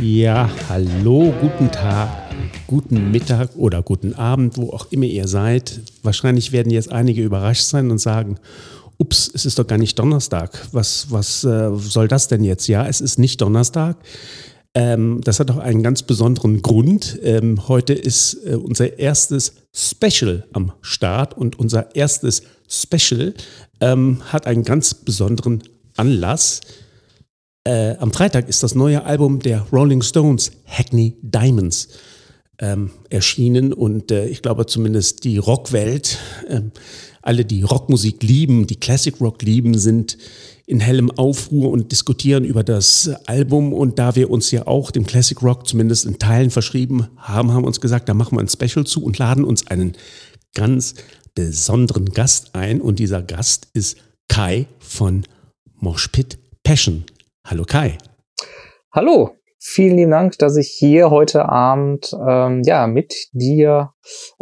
Ja, hallo, guten Tag, guten Mittag oder guten Abend, wo auch immer ihr seid. Wahrscheinlich werden jetzt einige überrascht sein und sagen, ups, es ist doch gar nicht Donnerstag. Was, was äh, soll das denn jetzt? Ja, es ist nicht Donnerstag. Ähm, das hat auch einen ganz besonderen Grund. Ähm, heute ist äh, unser erstes Special am Start und unser erstes Special ähm, hat einen ganz besonderen Anlass. Äh, am Freitag ist das neue Album der Rolling Stones, Hackney Diamonds, ähm, erschienen und äh, ich glaube zumindest die Rockwelt, äh, alle, die Rockmusik lieben, die Classic Rock lieben, sind in hellem Aufruhr und diskutieren über das Album. Und da wir uns ja auch dem Classic Rock zumindest in Teilen verschrieben haben, haben wir uns gesagt, da machen wir ein Special zu und laden uns einen ganz besonderen Gast ein. Und dieser Gast ist Kai von Moshpit Passion. Hallo Kai. Hallo, vielen lieben Dank, dass ich hier heute Abend ähm, ja mit dir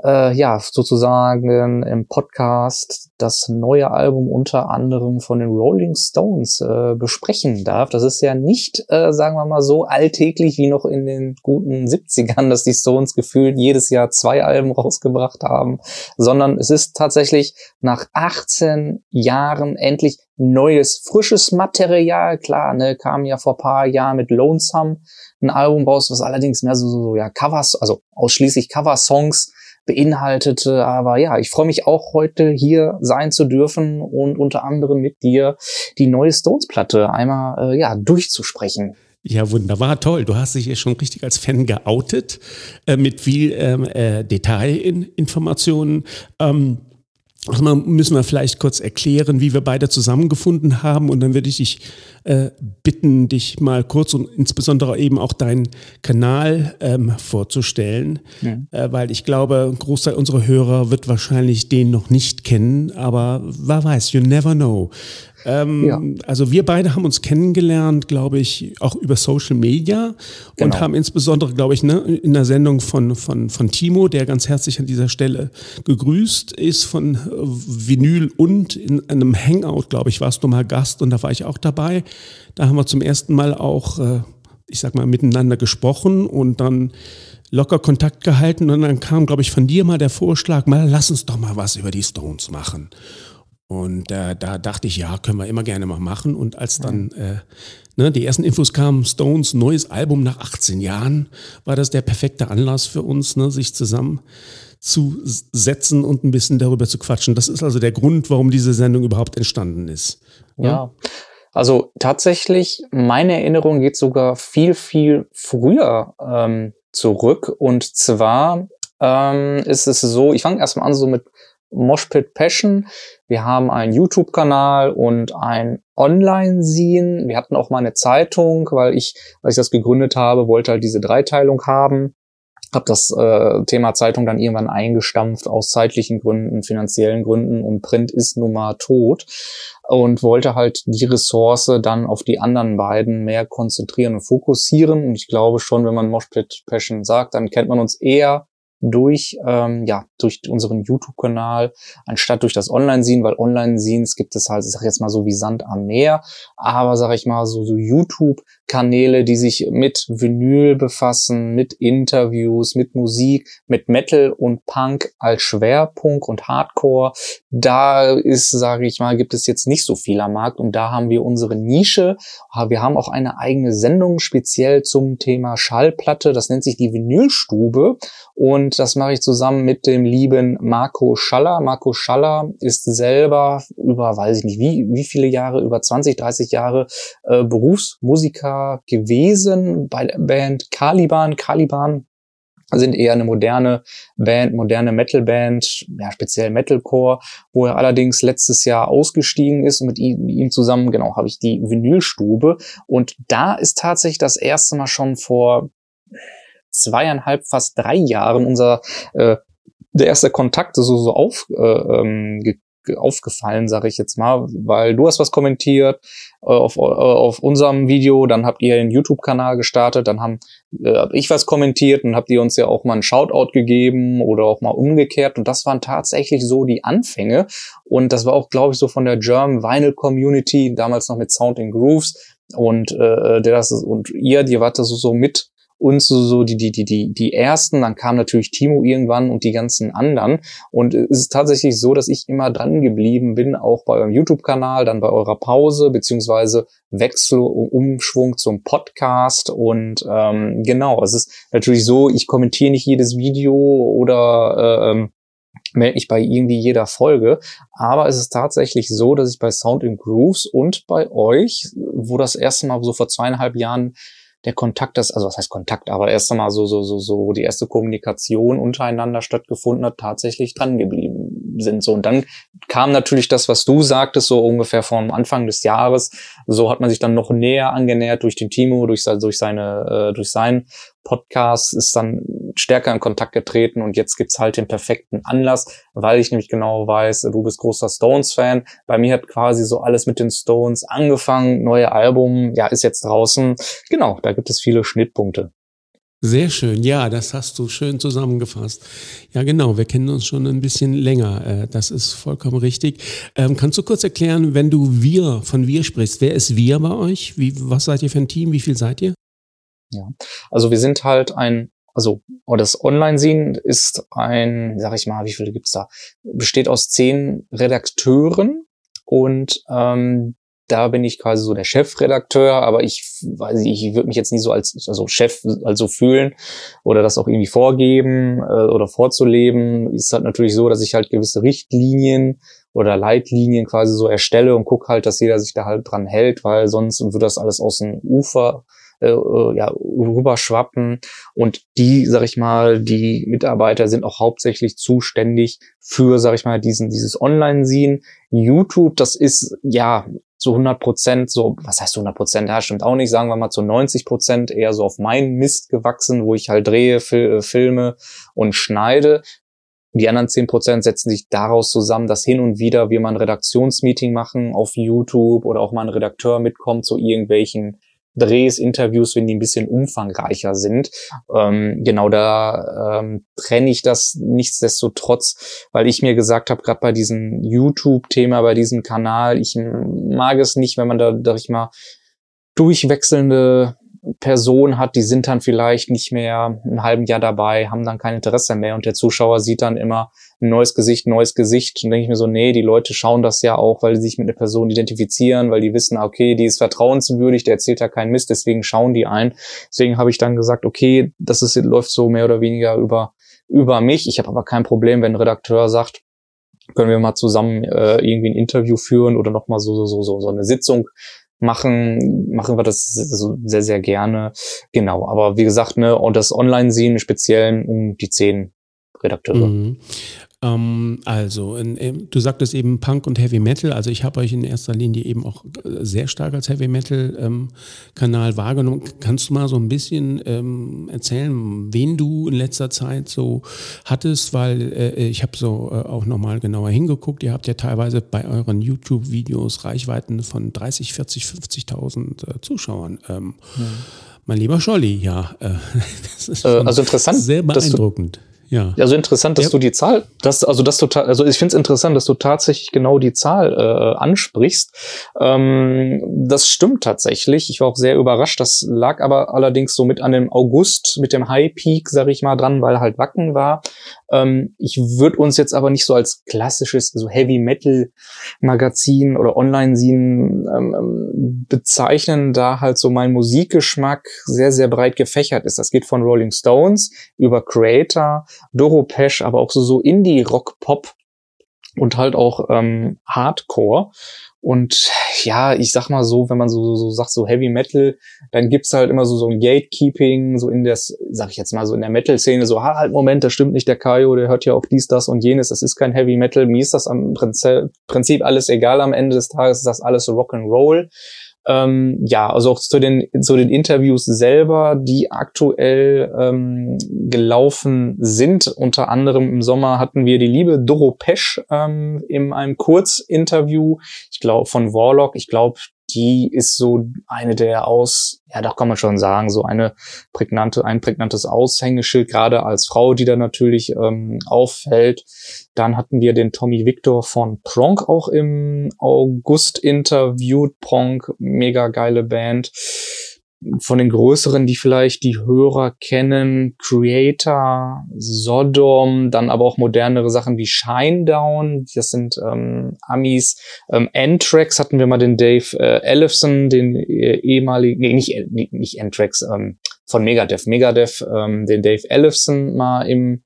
äh, ja sozusagen im Podcast das neue Album unter anderem von den Rolling Stones äh, besprechen darf. Das ist ja nicht, äh, sagen wir mal so, alltäglich wie noch in den guten 70ern, dass die Stones gefühlt jedes Jahr zwei Alben rausgebracht haben, sondern es ist tatsächlich nach 18 Jahren endlich neues, frisches Material. Klar, ne, kam ja vor paar Jahren mit Lonesome ein Album raus, was allerdings mehr so, so ja, Covers, also ausschließlich Cover-Songs beinhaltete. Aber ja, ich freue mich auch heute hier sein zu dürfen und unter anderem mit dir die neue Stones-Platte einmal äh, ja durchzusprechen. Ja, wunderbar, toll. Du hast dich ja schon richtig als Fan geoutet äh, mit viel ähm, äh, Detailinformationen. Ähm, Erstmal müssen wir vielleicht kurz erklären, wie wir beide zusammengefunden haben und dann würde ich dich äh, bitten, dich mal kurz und insbesondere eben auch deinen Kanal ähm, vorzustellen, ja. äh, weil ich glaube, ein Großteil unserer Hörer wird wahrscheinlich den noch nicht kennen, aber wer weiß, you never know. Ähm, ja. Also wir beide haben uns kennengelernt, glaube ich, auch über Social Media genau. und haben insbesondere, glaube ich, ne, in der Sendung von, von, von Timo, der ganz herzlich an dieser Stelle gegrüßt ist, von Vinyl und in einem Hangout, glaube ich, warst du mal Gast und da war ich auch dabei. Da haben wir zum ersten Mal auch, äh, ich sag mal, miteinander gesprochen und dann locker Kontakt gehalten und dann kam, glaube ich, von dir mal der Vorschlag, mal lass uns doch mal was über die Stones machen. Und äh, da dachte ich, ja, können wir immer gerne mal machen. Und als dann äh, ne, die ersten Infos kamen, Stones neues Album nach 18 Jahren, war das der perfekte Anlass für uns, ne, sich zusammen zu setzen und ein bisschen darüber zu quatschen. Das ist also der Grund, warum diese Sendung überhaupt entstanden ist. Ja. ja. Also tatsächlich, meine Erinnerung geht sogar viel, viel früher ähm, zurück. Und zwar ähm, ist es so, ich fange erstmal an so mit Moshpit Passion. Wir haben einen YouTube-Kanal und ein Online-Scene. Wir hatten auch mal eine Zeitung, weil ich, als ich das gegründet habe, wollte halt diese Dreiteilung haben. Hab das äh, Thema Zeitung dann irgendwann eingestampft aus zeitlichen Gründen, finanziellen Gründen und Print ist nun mal tot und wollte halt die Ressource dann auf die anderen beiden mehr konzentrieren und fokussieren. Und ich glaube schon, wenn man Moshpit Passion sagt, dann kennt man uns eher durch, ähm, ja, durch unseren YouTube-Kanal, anstatt durch das Online-Sehen, weil Online-Sehens gibt es halt, ich sag jetzt mal so wie Sand am Meer, aber sag ich mal so, so YouTube-Kanäle, die sich mit Vinyl befassen, mit Interviews, mit Musik, mit Metal und Punk als Schwerpunkt und Hardcore, da ist, sage ich mal, gibt es jetzt nicht so viel am Markt und da haben wir unsere Nische. Wir haben auch eine eigene Sendung speziell zum Thema Schallplatte, das nennt sich die Vinylstube. Und das mache ich zusammen mit dem lieben Marco Schaller. Marco Schaller ist selber über, weiß ich nicht, wie, wie viele Jahre, über 20, 30 Jahre äh, Berufsmusiker gewesen bei der Band Caliban. Caliban sind eher eine moderne Band, moderne Metalband, ja, speziell Metalcore, wo er allerdings letztes Jahr ausgestiegen ist und mit ihm, mit ihm zusammen, genau, habe ich die Vinylstube und da ist tatsächlich das erste Mal schon vor zweieinhalb, fast drei Jahren unser äh, der erste Kontakt so, so aufgekommen. Äh, aufgefallen, sage ich jetzt mal, weil du hast was kommentiert äh, auf, äh, auf unserem Video, dann habt ihr einen YouTube-Kanal gestartet, dann haben äh, hab ich was kommentiert und habt ihr uns ja auch mal einen Shoutout gegeben oder auch mal umgekehrt und das waren tatsächlich so die Anfänge und das war auch, glaube ich, so von der German Vinyl Community, damals noch mit Sound in Grooves und äh, der das und ihr, die wart da so, so mit uns so, so die, die, die, die, die ersten, dann kam natürlich Timo irgendwann und die ganzen anderen. Und es ist tatsächlich so, dass ich immer dran geblieben bin, auch bei eurem YouTube-Kanal, dann bei eurer Pause, beziehungsweise Wechsel, Umschwung zum Podcast. Und ähm, genau, es ist natürlich so, ich kommentiere nicht jedes Video oder ähm, melde mich bei irgendwie jeder Folge. Aber es ist tatsächlich so, dass ich bei Sound in Grooves und bei euch, wo das erste Mal so vor zweieinhalb Jahren der Kontakt ist, also was heißt Kontakt, aber erst einmal so, so, so, so die erste Kommunikation untereinander stattgefunden hat, tatsächlich dran geblieben sind. So, und dann kam natürlich das, was du sagtest, so ungefähr vom Anfang des Jahres. So hat man sich dann noch näher angenähert durch den Timo, durch, durch seine, äh, durch sein Podcast, ist dann stärker in Kontakt getreten und jetzt gibt's halt den perfekten Anlass, weil ich nämlich genau weiß, du bist großer Stones-Fan. Bei mir hat quasi so alles mit den Stones angefangen, neue Album, ja, ist jetzt draußen. Genau, da gibt es viele Schnittpunkte. Sehr schön, ja, das hast du schön zusammengefasst. Ja, genau, wir kennen uns schon ein bisschen länger. Äh, das ist vollkommen richtig. Ähm, kannst du kurz erklären, wenn du wir von wir sprichst, wer ist wir bei euch? Wie, was seid ihr für ein Team? Wie viel seid ihr? Ja, also wir sind halt ein, also das Online-Sehen ist ein, sag ich mal, wie viele gibt's da? Besteht aus zehn Redakteuren und ähm, da bin ich quasi so der Chefredakteur, aber ich weiß nicht, ich würde mich jetzt nie so als also Chef also fühlen oder das auch irgendwie vorgeben äh, oder vorzuleben. Ist halt natürlich so, dass ich halt gewisse Richtlinien oder Leitlinien quasi so erstelle und gucke halt, dass jeder sich da halt dran hält, weil sonst würde das alles aus dem Ufer äh, äh, ja, rüberschwappen. Und die, sag ich mal, die Mitarbeiter sind auch hauptsächlich zuständig für, sag ich mal, diesen, dieses Online-Sehen. YouTube, das ist ja zu 100 Prozent, so, was heißt 100 Prozent? Ja, stimmt auch nicht, sagen wir mal zu 90 Prozent eher so auf meinen Mist gewachsen, wo ich halt drehe, fil äh, filme und schneide. Die anderen 10 Prozent setzen sich daraus zusammen, dass hin und wieder wir mal ein Redaktionsmeeting machen auf YouTube oder auch mal ein Redakteur mitkommt zu irgendwelchen Drehs, Interviews, wenn die ein bisschen umfangreicher sind. Ähm, genau da ähm, trenne ich das nichtsdestotrotz, weil ich mir gesagt habe, gerade bei diesem YouTube-Thema, bei diesem Kanal, ich mag es nicht, wenn man da, sag ich mal, durchwechselnde Person hat, die sind dann vielleicht nicht mehr ein halben Jahr dabei, haben dann kein Interesse mehr und der Zuschauer sieht dann immer ein neues Gesicht, neues Gesicht und denke ich mir so, nee, die Leute schauen das ja auch, weil sie sich mit einer Person identifizieren, weil die wissen, okay, die ist vertrauenswürdig, der erzählt ja keinen Mist, deswegen schauen die ein. Deswegen habe ich dann gesagt, okay, das ist, läuft so mehr oder weniger über, über mich. Ich habe aber kein Problem, wenn ein Redakteur sagt, können wir mal zusammen äh, irgendwie ein Interview führen oder nochmal so, so, so, so eine Sitzung machen, machen wir das sehr, sehr gerne. Genau. Aber wie gesagt, ne, und das Online-Sehen speziell um die zehn Redakteure. Mhm. Ähm, also, in, in, du sagtest eben Punk und Heavy Metal. Also ich habe euch in erster Linie eben auch äh, sehr stark als Heavy Metal ähm, Kanal wahrgenommen. Kannst du mal so ein bisschen ähm, erzählen, wen du in letzter Zeit so hattest? Weil äh, ich habe so äh, auch nochmal genauer hingeguckt. Ihr habt ja teilweise bei euren YouTube-Videos Reichweiten von 30, 40, 50.000 äh, Zuschauern. Ähm, ja. Mein lieber Scholli, ja, äh, das ist äh, also interessant, sehr beeindruckend. Ja. Also interessant, dass ja. du die Zahl, dass, also dass du, also ich finde es interessant, dass du tatsächlich genau die Zahl äh, ansprichst. Ähm, das stimmt tatsächlich. Ich war auch sehr überrascht. Das lag aber allerdings so mit an dem August, mit dem High Peak, sag ich mal, dran, weil halt Wacken war. Ähm, ich würde uns jetzt aber nicht so als klassisches, so Heavy Metal Magazin oder Online-Scene ähm, ähm, bezeichnen, da halt so mein Musikgeschmack sehr, sehr breit gefächert ist. Das geht von Rolling Stones über Creator, Doro Pesch, aber auch so, so Indie-Rock-Pop und halt auch ähm, Hardcore. Und ja, ich sag mal so, wenn man so, so sagt, so Heavy Metal, dann gibt's halt immer so, so ein Gatekeeping, so in der, sag ich jetzt mal so in der Metal-Szene, so, ha, halt, Moment, das stimmt nicht, der Kaio, der hört ja auch dies, das und jenes, das ist kein Heavy Metal, mir ist das am Prinzip alles egal am Ende des Tages, ist das alles so Rock'n'Roll. Ähm, ja, also auch zu den, zu den Interviews selber, die aktuell ähm, gelaufen sind. Unter anderem im Sommer hatten wir die liebe Doro Pesch ähm, in einem Kurzinterview, ich glaube von Warlock. Ich glaube, die ist so eine der aus, ja, doch kann man schon sagen, so eine prägnante, ein prägnantes Aushängeschild, gerade als Frau, die da natürlich ähm, auffällt. Dann hatten wir den Tommy Victor von Pronk auch im August interviewt. Pronk, mega geile Band von den größeren, die vielleicht die Hörer kennen, Creator, Sodom, dann aber auch modernere Sachen wie Shinedown, das sind ähm, Amis. Ähm, Anthrax hatten wir mal den Dave äh, Ellefson, den äh, ehemaligen, nee, nicht, äh, nicht Anthrax, ähm, von Megadeth, Megadeth, ähm, den Dave Ellefson mal im,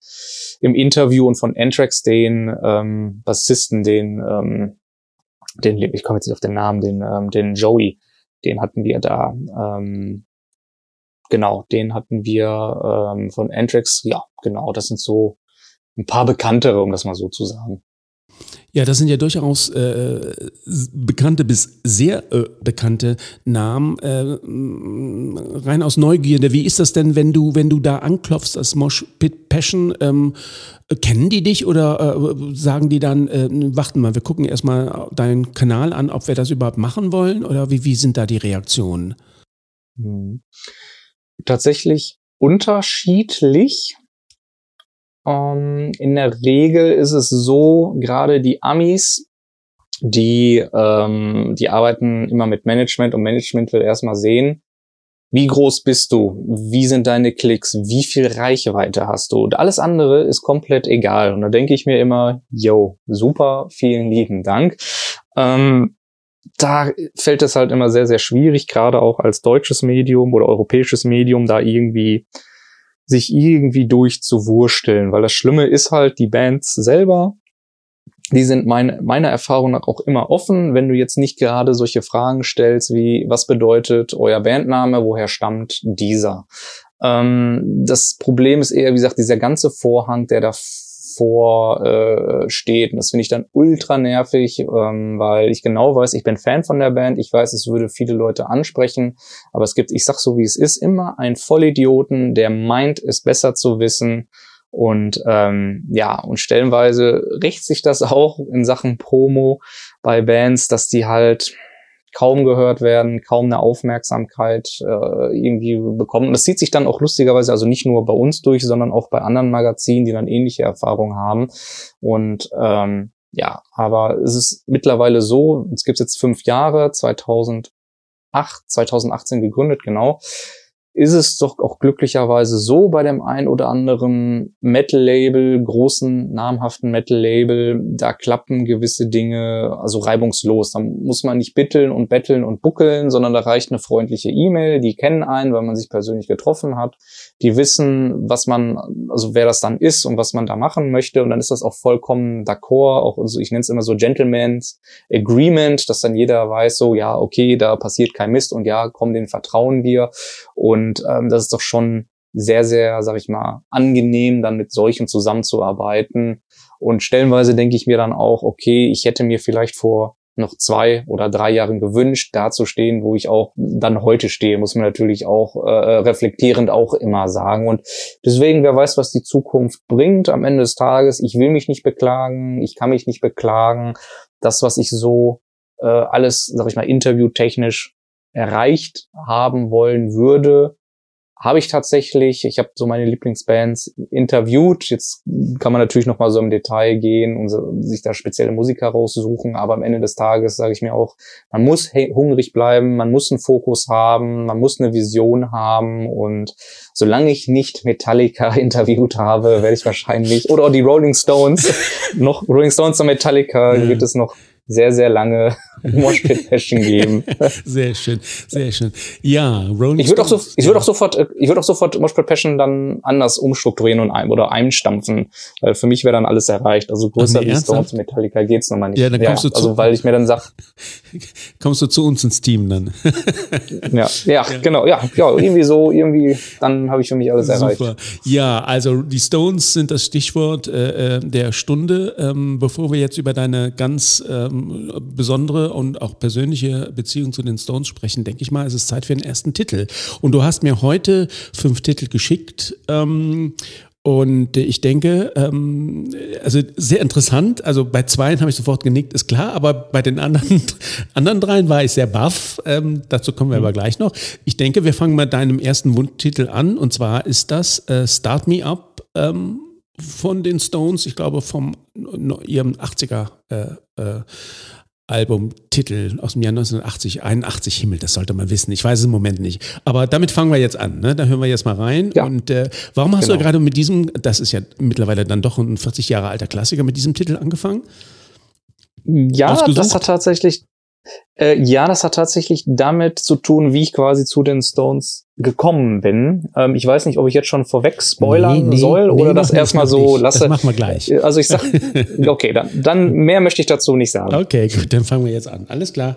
im Interview und von Anthrax den ähm, Bassisten, den, ähm, den, ich komme jetzt nicht auf den Namen, den, ähm, den Joey den hatten wir da. Ähm, genau, den hatten wir ähm, von Antrax. Ja, genau, das sind so ein paar bekanntere, um das mal so zu sagen. Ja, das sind ja durchaus äh, bekannte bis sehr äh, bekannte Namen. Äh, rein aus Neugierde, wie ist das denn, wenn du, wenn du da anklopfst als Mosh Pit Passion? Ähm, kennen die dich oder äh, sagen die dann, äh, warten mal, wir gucken erstmal deinen Kanal an, ob wir das überhaupt machen wollen? Oder wie, wie sind da die Reaktionen? Hm. Tatsächlich unterschiedlich. Ähm, in der Regel ist es so, gerade die Amis, die, ähm, die arbeiten immer mit Management und Management will erstmal sehen, wie groß bist du? Wie sind deine Klicks? Wie viel Reichweite hast du? Und alles andere ist komplett egal. Und da denke ich mir immer, yo, super, vielen lieben Dank. Ähm, da fällt es halt immer sehr, sehr schwierig, gerade auch als deutsches Medium oder europäisches Medium, da irgendwie sich irgendwie durchzuwursteln, weil das Schlimme ist halt, die Bands selber, die sind mein, meiner Erfahrung nach auch immer offen, wenn du jetzt nicht gerade solche Fragen stellst wie, was bedeutet euer Bandname, woher stammt dieser? Ähm, das Problem ist eher, wie gesagt, dieser ganze Vorhang, der da davor äh, steht. Und das finde ich dann ultra nervig, ähm, weil ich genau weiß, ich bin Fan von der Band. Ich weiß, es würde viele Leute ansprechen. Aber es gibt, ich sag so wie es ist, immer einen Vollidioten, der meint, es besser zu wissen. Und ähm, ja, und stellenweise rächt sich das auch in Sachen Promo bei Bands, dass die halt kaum gehört werden, kaum eine Aufmerksamkeit äh, irgendwie bekommen. Und das zieht sich dann auch lustigerweise also nicht nur bei uns durch, sondern auch bei anderen Magazinen, die dann ähnliche Erfahrungen haben. Und ähm, ja, aber es ist mittlerweile so, es gibt jetzt fünf Jahre, 2008, 2018 gegründet, genau ist es doch auch glücklicherweise so bei dem ein oder anderen Metal-Label, großen, namhaften Metal-Label, da klappen gewisse Dinge also reibungslos. Da muss man nicht bitteln und betteln und buckeln, sondern da reicht eine freundliche E-Mail, die kennen einen, weil man sich persönlich getroffen hat, die wissen, was man, also wer das dann ist und was man da machen möchte. Und dann ist das auch vollkommen d'accord, auch also ich nenne es immer so Gentleman's Agreement, dass dann jeder weiß so, ja, okay, da passiert kein Mist und ja, komm, den vertrauen wir. Und ähm, das ist doch schon sehr, sehr, sag ich mal, angenehm, dann mit solchen zusammenzuarbeiten. Und stellenweise denke ich mir dann auch, okay, ich hätte mir vielleicht vor noch zwei oder drei Jahren gewünscht, da zu stehen, wo ich auch dann heute stehe, muss man natürlich auch äh, reflektierend auch immer sagen. Und deswegen, wer weiß, was die Zukunft bringt am Ende des Tages. Ich will mich nicht beklagen, ich kann mich nicht beklagen. Das, was ich so äh, alles, sag ich mal, interviewtechnisch erreicht haben wollen würde, habe ich tatsächlich. Ich habe so meine Lieblingsbands interviewt. Jetzt kann man natürlich noch mal so im Detail gehen und so, sich da spezielle Musiker raussuchen. Aber am Ende des Tages sage ich mir auch, man muss hungrig bleiben, man muss einen Fokus haben, man muss eine Vision haben. Und solange ich nicht Metallica interviewt habe, werde ich wahrscheinlich oder die Rolling Stones noch Rolling Stones und Metallica ja. wird es noch sehr, sehr lange Moshpit Passion geben. sehr schön, sehr schön. Ja, Rolling Ich würde auch, so, ich würde auch sofort, ich würde auch sofort Moshpit Passion dann anders umstrukturieren und ein, oder einstampfen, weil für mich wäre dann alles erreicht. Also größer nee, wie Stones Metallica geht's nochmal nicht. Ja, dann kommst ja, du zu, also weil ich mir dann sag, kommst du zu uns ins Team dann. ja, ja, ja, genau, ja, ja, irgendwie so, irgendwie, dann habe ich für mich alles Super. erreicht. Ja, also die Stones sind das Stichwort äh, äh der Stunde. Ähm, bevor wir jetzt über deine ganz ähm, besondere und auch persönliche Beziehung zu den Stones sprechen, denke ich mal, es ist Zeit für den ersten Titel. Und du hast mir heute fünf Titel geschickt. Ähm, und ich denke, ähm, also sehr interessant. Also bei zweien habe ich sofort genickt, ist klar, aber bei den anderen, anderen dreien war ich sehr baff. Ähm, dazu kommen wir aber gleich noch. Ich denke, wir fangen mal deinem ersten Wundtitel an. Und zwar ist das äh, Start Me Up ähm, von den Stones, ich glaube vom ihrem 80er äh, äh, Albumtitel aus dem Jahr 1980, 81 Himmel, das sollte man wissen. Ich weiß es im Moment nicht. Aber damit fangen wir jetzt an. Ne? Da hören wir jetzt mal rein. Ja. Und äh, warum hast genau. du gerade mit diesem, das ist ja mittlerweile dann doch ein 40 Jahre alter Klassiker, mit diesem Titel angefangen? Ja, Ausgesucht? das hat tatsächlich äh, ja, das hat tatsächlich damit zu tun, wie ich quasi zu den Stones gekommen bin. Ähm, ich weiß nicht, ob ich jetzt schon vorweg spoilern nee, nee, soll nee, oder das erstmal so nicht. lasse. Das machen wir gleich. Äh, also ich sag, okay, dann, dann mehr möchte ich dazu nicht sagen. Okay, gut, dann fangen wir jetzt an. Alles klar.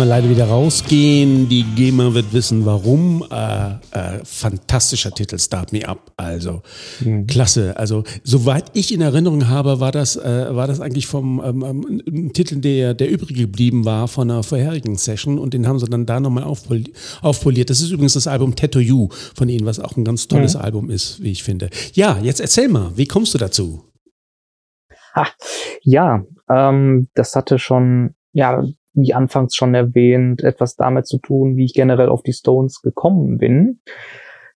Wir leider wieder rausgehen. Die GEMA wird wissen, warum. Äh, äh, fantastischer Titel, Start Me Up. Also mhm. klasse. Also soweit ich in Erinnerung habe, war das, äh, war das eigentlich vom ähm, ähm, Titel, der, der übrig geblieben war von einer vorherigen Session und den haben sie dann da nochmal aufpoliert. aufpoliert. Das ist übrigens das Album Tattoo You von ihnen, was auch ein ganz tolles mhm. Album ist, wie ich finde. Ja, jetzt erzähl mal, wie kommst du dazu? Ha, ja, ähm, das hatte schon ja wie anfangs schon erwähnt, etwas damit zu tun, wie ich generell auf die Stones gekommen bin.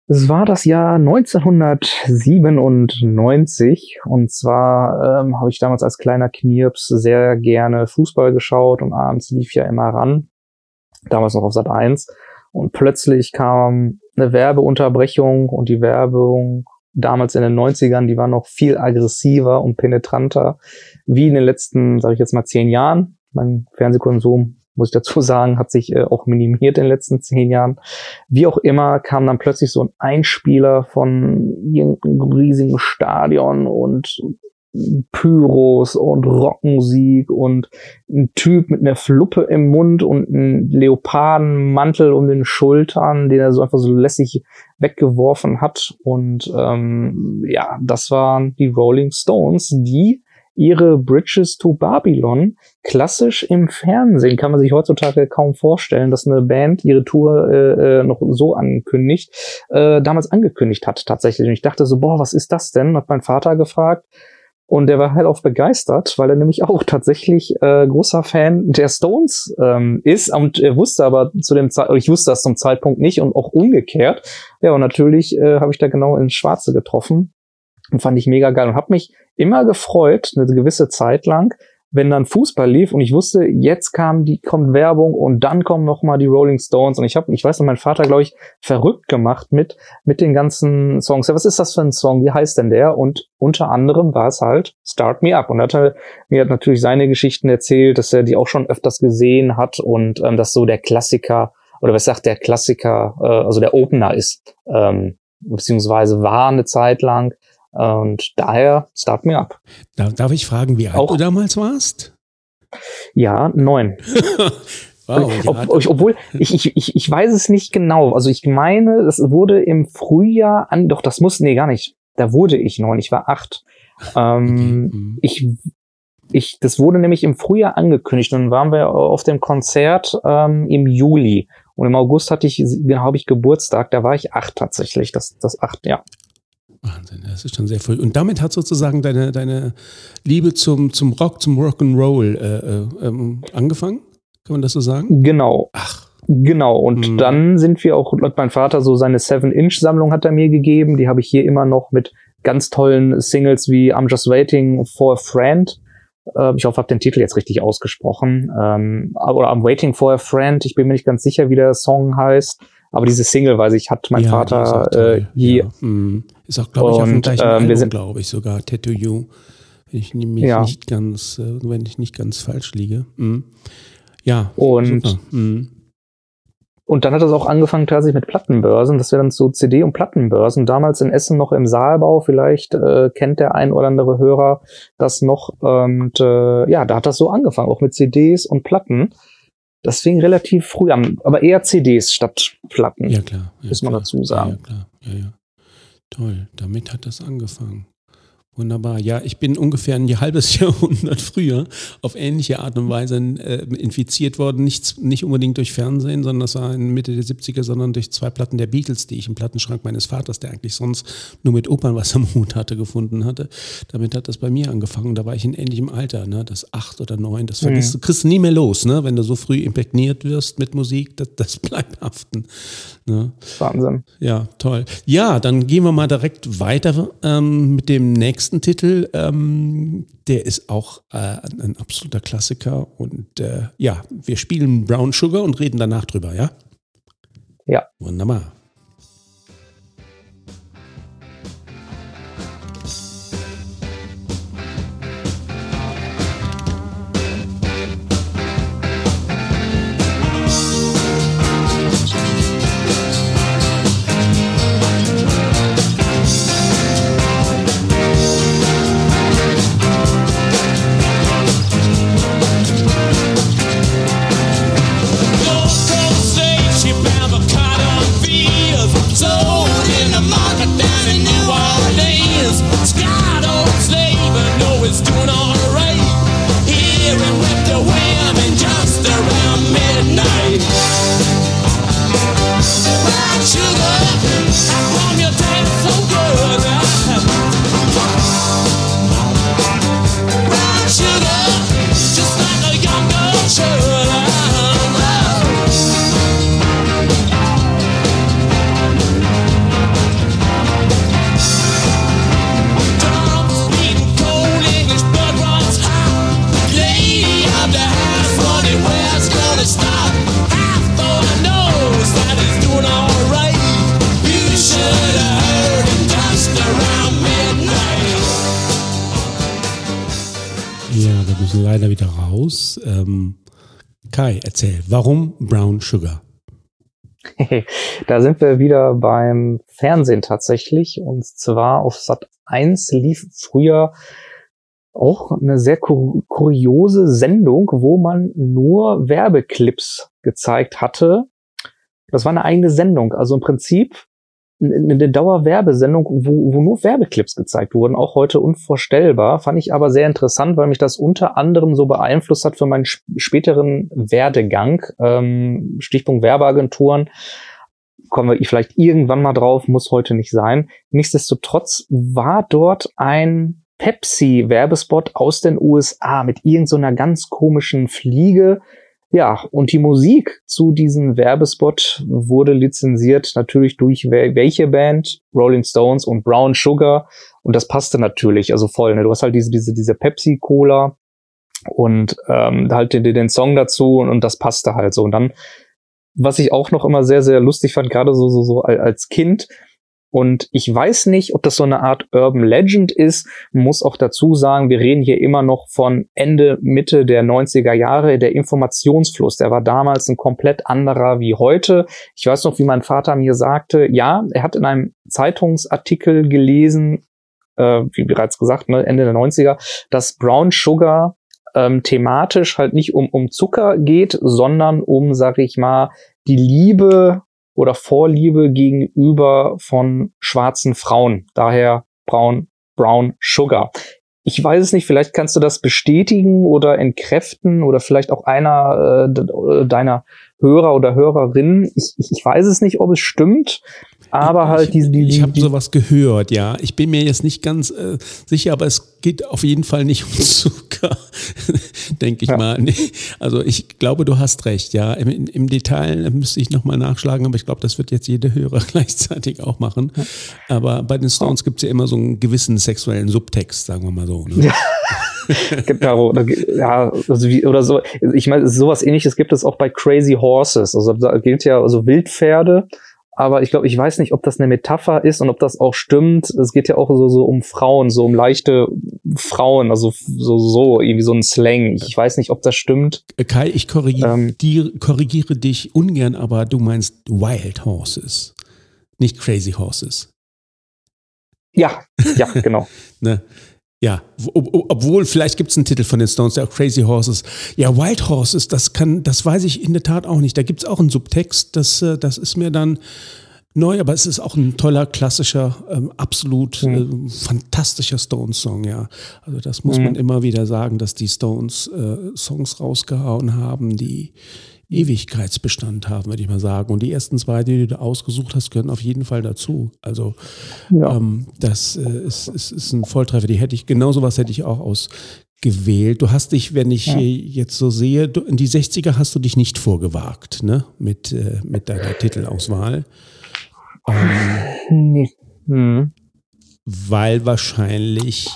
Es war das Jahr 1997 und zwar ähm, habe ich damals als kleiner Knirps sehr gerne Fußball geschaut und abends lief ja immer ran, damals noch auf Sat 1 und plötzlich kam eine Werbeunterbrechung und die Werbung damals in den 90ern, die war noch viel aggressiver und penetranter wie in den letzten, sage ich jetzt mal, zehn Jahren. Mein Fernsehkonsum, muss ich dazu sagen, hat sich äh, auch minimiert in den letzten zehn Jahren. Wie auch immer kam dann plötzlich so ein Einspieler von irgendeinem riesigen Stadion und Pyros und Rockmusik und ein Typ mit einer Fluppe im Mund und einem Leopardenmantel um den Schultern, den er so einfach so lässig weggeworfen hat. Und ähm, ja, das waren die Rolling Stones, die ihre Bridges to Babylon klassisch im Fernsehen. Kann man sich heutzutage kaum vorstellen, dass eine Band ihre Tour äh, äh, noch so ankündigt, äh, damals angekündigt hat tatsächlich. Und ich dachte so, boah, was ist das denn? Hat mein Vater gefragt. Und der war halt auch begeistert, weil er nämlich auch tatsächlich äh, großer Fan der Stones ähm, ist. Und er wusste aber zu dem Zeitpunkt, ich wusste das zum Zeitpunkt nicht und auch umgekehrt. Ja, und natürlich äh, habe ich da genau ins Schwarze getroffen und fand ich mega geil und habe mich immer gefreut, eine gewisse Zeit lang, wenn dann Fußball lief und ich wusste, jetzt kam die kommt Werbung und dann kommen noch mal die Rolling Stones und ich habe, ich weiß noch, mein Vater glaube ich verrückt gemacht mit mit den ganzen Songs. Ja, was ist das für ein Song? Wie heißt denn der? Und unter anderem war es halt Start Me Up und er hat mir hat natürlich seine Geschichten erzählt, dass er die auch schon öfters gesehen hat und ähm, dass so der Klassiker oder was sagt der Klassiker, äh, also der Opener ist, ähm, beziehungsweise war eine Zeit lang und daher Start Me Up. Darf ich fragen, wie alt Auch, du damals warst? Ja, neun. Wow, Ob, obwohl, ich, ich, ich, ich weiß es nicht genau. Also ich meine, es wurde im Frühjahr an, doch, das muss, nee, gar nicht. Da wurde ich neun, ich war acht. Ähm, okay. Mhm. Ich, ich, das wurde nämlich im Frühjahr angekündigt und dann waren wir auf dem Konzert ähm, im Juli. Und im August hatte ich, genau, habe ich Geburtstag, da war ich acht tatsächlich, das, das acht, ja. Wahnsinn, das ist schon sehr früh. Und damit hat sozusagen deine, deine Liebe zum, zum Rock, zum Rock'n'Roll äh, äh, ähm, angefangen? Kann man das so sagen? Genau. Ach. Genau, und mhm. dann sind wir auch, mein Vater so seine Seven-Inch-Sammlung hat er mir gegeben. Die habe ich hier immer noch mit ganz tollen Singles wie I'm Just Waiting for a Friend. Äh, ich hoffe, ich habe den Titel jetzt richtig ausgesprochen. Ähm, oder I'm Waiting for a Friend. Ich bin mir nicht ganz sicher, wie der Song heißt. Aber diese Single, weiß ich, hat mein ja, Vater äh, hier. Ja. Mhm. Ist auch, glaube ich, auf dem gleichen ähm, Album, glaube ich, sogar Tattoo You. Wenn ich mich ja. nicht ganz, äh, wenn ich nicht ganz falsch liege. Mhm. Ja. Und mhm. Und dann hat es auch angefangen tatsächlich mit Plattenbörsen. Das wäre dann so CD- und Plattenbörsen. Damals in Essen noch im Saalbau. Vielleicht äh, kennt der ein oder andere Hörer das noch. Und äh, ja, da hat das so angefangen, auch mit CDs und Platten. Das fing relativ früh an, aber eher CDs statt Platten. Ja, klar. Ja, muss man klar. dazu sagen. Ja, klar. Ja, ja. Toll. Damit hat das angefangen. Wunderbar. Ja, ich bin ungefähr ein halbes Jahrhundert früher auf ähnliche Art und Weise äh, infiziert worden. Nicht, nicht unbedingt durch Fernsehen, sondern das war in Mitte der 70er, sondern durch zwei Platten der Beatles, die ich im Plattenschrank meines Vaters, der eigentlich sonst nur mit Opern was am Hut hatte, gefunden hatte. Damit hat das bei mir angefangen. Da war ich in ähnlichem Alter, ne? das acht oder neun. Das vergisst, mhm. du, kriegst du nie mehr los, ne? wenn du so früh imprägniert wirst mit Musik. Das, das bleibt haften. Ne? Wahnsinn. Ja, toll. Ja, dann gehen wir mal direkt weiter ähm, mit dem nächsten Titel, ähm, der ist auch äh, ein absoluter Klassiker. Und äh, ja, wir spielen Brown Sugar und reden danach drüber, ja? Ja. Wunderbar. Warum Brown Sugar? da sind wir wieder beim Fernsehen tatsächlich. Und zwar auf Sat 1 lief früher auch eine sehr kur kuriose Sendung, wo man nur Werbeclips gezeigt hatte. Das war eine eigene Sendung. Also im Prinzip eine Dauerwerbesendung, wo, wo nur Werbeclips gezeigt wurden, auch heute unvorstellbar, fand ich aber sehr interessant, weil mich das unter anderem so beeinflusst hat für meinen späteren Werdegang. Ähm, Stichpunkt Werbeagenturen, kommen wir vielleicht irgendwann mal drauf, muss heute nicht sein. Nichtsdestotrotz war dort ein Pepsi-Werbespot aus den USA mit irgendeiner so ganz komischen Fliege, ja, und die Musik zu diesem Werbespot wurde lizenziert natürlich durch welche Band? Rolling Stones und Brown Sugar. Und das passte natürlich, also voll. Ne? Du hast halt diese, diese, diese Pepsi-Cola und ähm, halt den, den Song dazu und, und das passte halt so. Und dann, was ich auch noch immer sehr, sehr lustig fand, gerade so, so, so als Kind, und ich weiß nicht, ob das so eine Art Urban Legend ist. Muss auch dazu sagen, wir reden hier immer noch von Ende, Mitte der 90er Jahre. Der Informationsfluss, der war damals ein komplett anderer wie heute. Ich weiß noch, wie mein Vater mir sagte, ja, er hat in einem Zeitungsartikel gelesen, äh, wie bereits gesagt, ne, Ende der 90er, dass Brown Sugar ähm, thematisch halt nicht um, um Zucker geht, sondern um, sag ich mal, die Liebe oder Vorliebe gegenüber von schwarzen Frauen. Daher Brown, Brown Sugar. ich weiß es nicht, vielleicht kannst du das bestätigen oder entkräften oder vielleicht auch einer äh, deiner Hörer oder Hörerinnen. Ich, ich, ich weiß es nicht, ob es stimmt, aber halt diese. Die, ich habe sowas gehört, ja. Ich bin mir jetzt nicht ganz äh, sicher, aber es geht auf jeden Fall nicht um Zucker, denke ich ja. mal. Nee, also ich glaube, du hast recht, ja. Im, im Detail müsste ich nochmal nachschlagen, aber ich glaube, das wird jetzt jede Hörer gleichzeitig auch machen. Aber bei den Stones gibt es ja immer so einen gewissen sexuellen Subtext, sagen wir mal so. Ne? Ja. genau, ja, also wie, oder so. Ich meine, sowas ähnliches gibt es auch bei Crazy Horses. Also da gilt ja also Wildpferde. Aber ich glaube, ich weiß nicht, ob das eine Metapher ist und ob das auch stimmt. Es geht ja auch so, so um Frauen, so um leichte Frauen, also so, so, irgendwie so ein Slang. Ich weiß nicht, ob das stimmt. Kai, ich korrigiere, ähm, korrigiere dich ungern, aber du meinst Wild Horses, nicht Crazy Horses. Ja, ja, genau. ne? Ja, obwohl vielleicht gibt es einen Titel von den Stones, der auch Crazy Horses. Ja, Wild Horses, das kann, das weiß ich in der Tat auch nicht. Da gibt es auch einen Subtext, das, äh, das ist mir dann neu, aber es ist auch ein toller, klassischer, ähm, absolut mhm. äh, fantastischer Stones-Song, ja. Also das muss mhm. man immer wieder sagen, dass die Stones äh, Songs rausgehauen haben, die Ewigkeitsbestand haben, würde ich mal sagen. Und die ersten zwei, die du ausgesucht hast, gehören auf jeden Fall dazu. Also ja. ähm, das äh, ist, ist, ist ein Volltreffer. Die hätte ich, genau sowas hätte ich auch ausgewählt. Du hast dich, wenn ich ja. jetzt so sehe, du, in die 60er hast du dich nicht vorgewagt, ne? Mit, äh, mit deiner Titelauswahl. Ähm, hm. Weil wahrscheinlich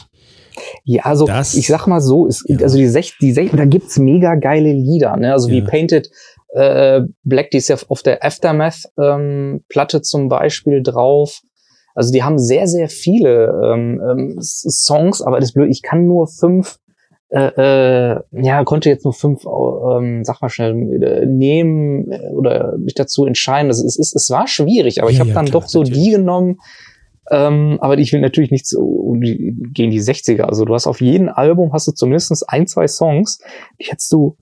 ja, also das, ich sag mal so, ist, ja. also die 60, die 60, da gibt's mega geile Lieder, ne? Also ja. wie Painted äh, Black, die ist ja auf der Aftermath-Platte ähm, zum Beispiel drauf. Also die haben sehr, sehr viele ähm, ähm, Songs, aber das blöd, ich kann nur fünf, äh, äh, ja, konnte jetzt nur fünf, ähm, sag mal schnell, äh, nehmen äh, oder mich dazu entscheiden. Also es, ist, es war schwierig, aber ja, ich habe ja, dann klar, doch so natürlich. die genommen, ähm, aber ich will natürlich nicht so gegen die 60er. Also du hast auf jedem Album hast du zumindest ein, zwei Songs, die hättest du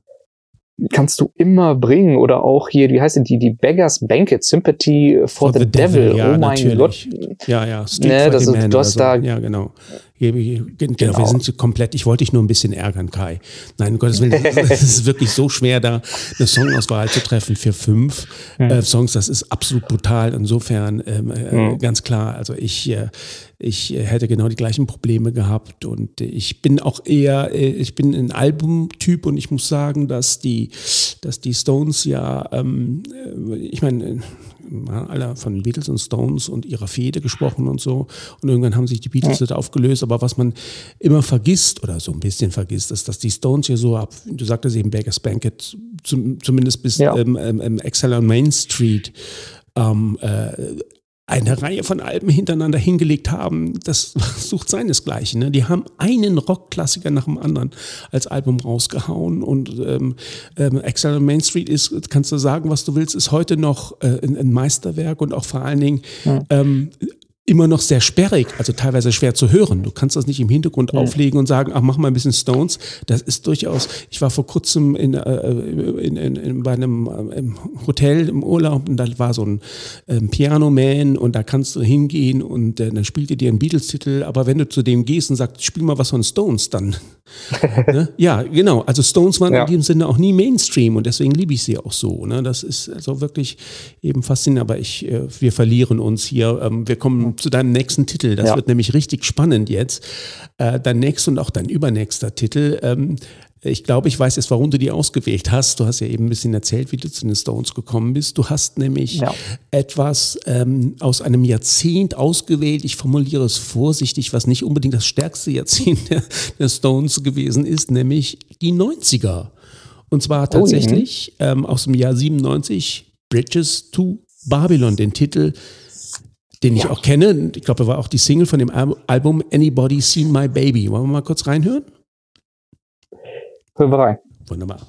kannst du immer bringen oder auch hier, wie heißt die, die Beggars Banquet, Sympathy for, for the, the, Devil. Devil. Ja, oh mein natürlich. Gott. Ja, ja. Street ne, das, du hast so. da, ja, genau. Genau, wir sind komplett, ich wollte dich nur ein bisschen ärgern, Kai. Nein, um Gottes Willen, es ist wirklich so schwer, da eine Songauswahl zu treffen für fünf mhm. äh, Songs. Das ist absolut brutal. Insofern ähm, äh, mhm. ganz klar, also ich, äh, ich hätte genau die gleichen Probleme gehabt und ich bin auch eher, äh, ich bin ein Albumtyp und ich muss sagen, dass die, dass die Stones ja, ähm, äh, ich meine, alle von Beatles und Stones und ihrer Fehde gesprochen und so. Und irgendwann haben sich die Beatles ja. aufgelöst. Aber was man immer vergisst oder so ein bisschen vergisst, ist, dass die Stones hier so ab, du sagtest eben Baker's Banquet, zum, zumindest bis ja. ähm, ähm, Excel on Main Street, ähm, äh, eine Reihe von Alben hintereinander hingelegt haben, das sucht seinesgleichen. Ne? Die haben einen Rockklassiker nach dem anderen als Album rausgehauen und ähm, ähm, on Main Street ist, kannst du sagen, was du willst, ist heute noch äh, ein, ein, Meisterwerk und auch vor allen Dingen ja. ähm, immer noch sehr sperrig, also teilweise schwer zu hören. Du kannst das nicht im Hintergrund ja. auflegen und sagen, ach, mach mal ein bisschen Stones. Das ist durchaus, ich war vor kurzem in, äh, in, in, in bei einem äh, Hotel im Urlaub und da war so ein ähm, Piano-Man und da kannst du hingehen und äh, dann spielt er dir einen Beatles-Titel, aber wenn du zu dem gehst und sagst, spiel mal was von Stones, dann ne? Ja, genau. Also Stones waren ja. in dem Sinne auch nie Mainstream und deswegen liebe ich sie auch so. Ne? Das ist also wirklich eben faszinierend, aber ich, äh, wir verlieren uns hier. Ähm, wir kommen zu deinem nächsten Titel. Das ja. wird nämlich richtig spannend jetzt. Äh, dein nächster und auch dein übernächster Titel. Ähm, ich glaube, ich weiß jetzt, warum du die ausgewählt hast. Du hast ja eben ein bisschen erzählt, wie du zu den Stones gekommen bist. Du hast nämlich ja. etwas ähm, aus einem Jahrzehnt ausgewählt. Ich formuliere es vorsichtig, was nicht unbedingt das stärkste Jahrzehnt der, der Stones gewesen ist, nämlich die 90er. Und zwar oh, tatsächlich oh, ähm, aus dem Jahr 97, Bridges to Babylon, den Titel, den ich ja. auch kenne. Ich glaube, er war auch die Single von dem Album Anybody Seen My Baby. Wollen wir mal kurz reinhören? Hören wir rein. Wunderbar.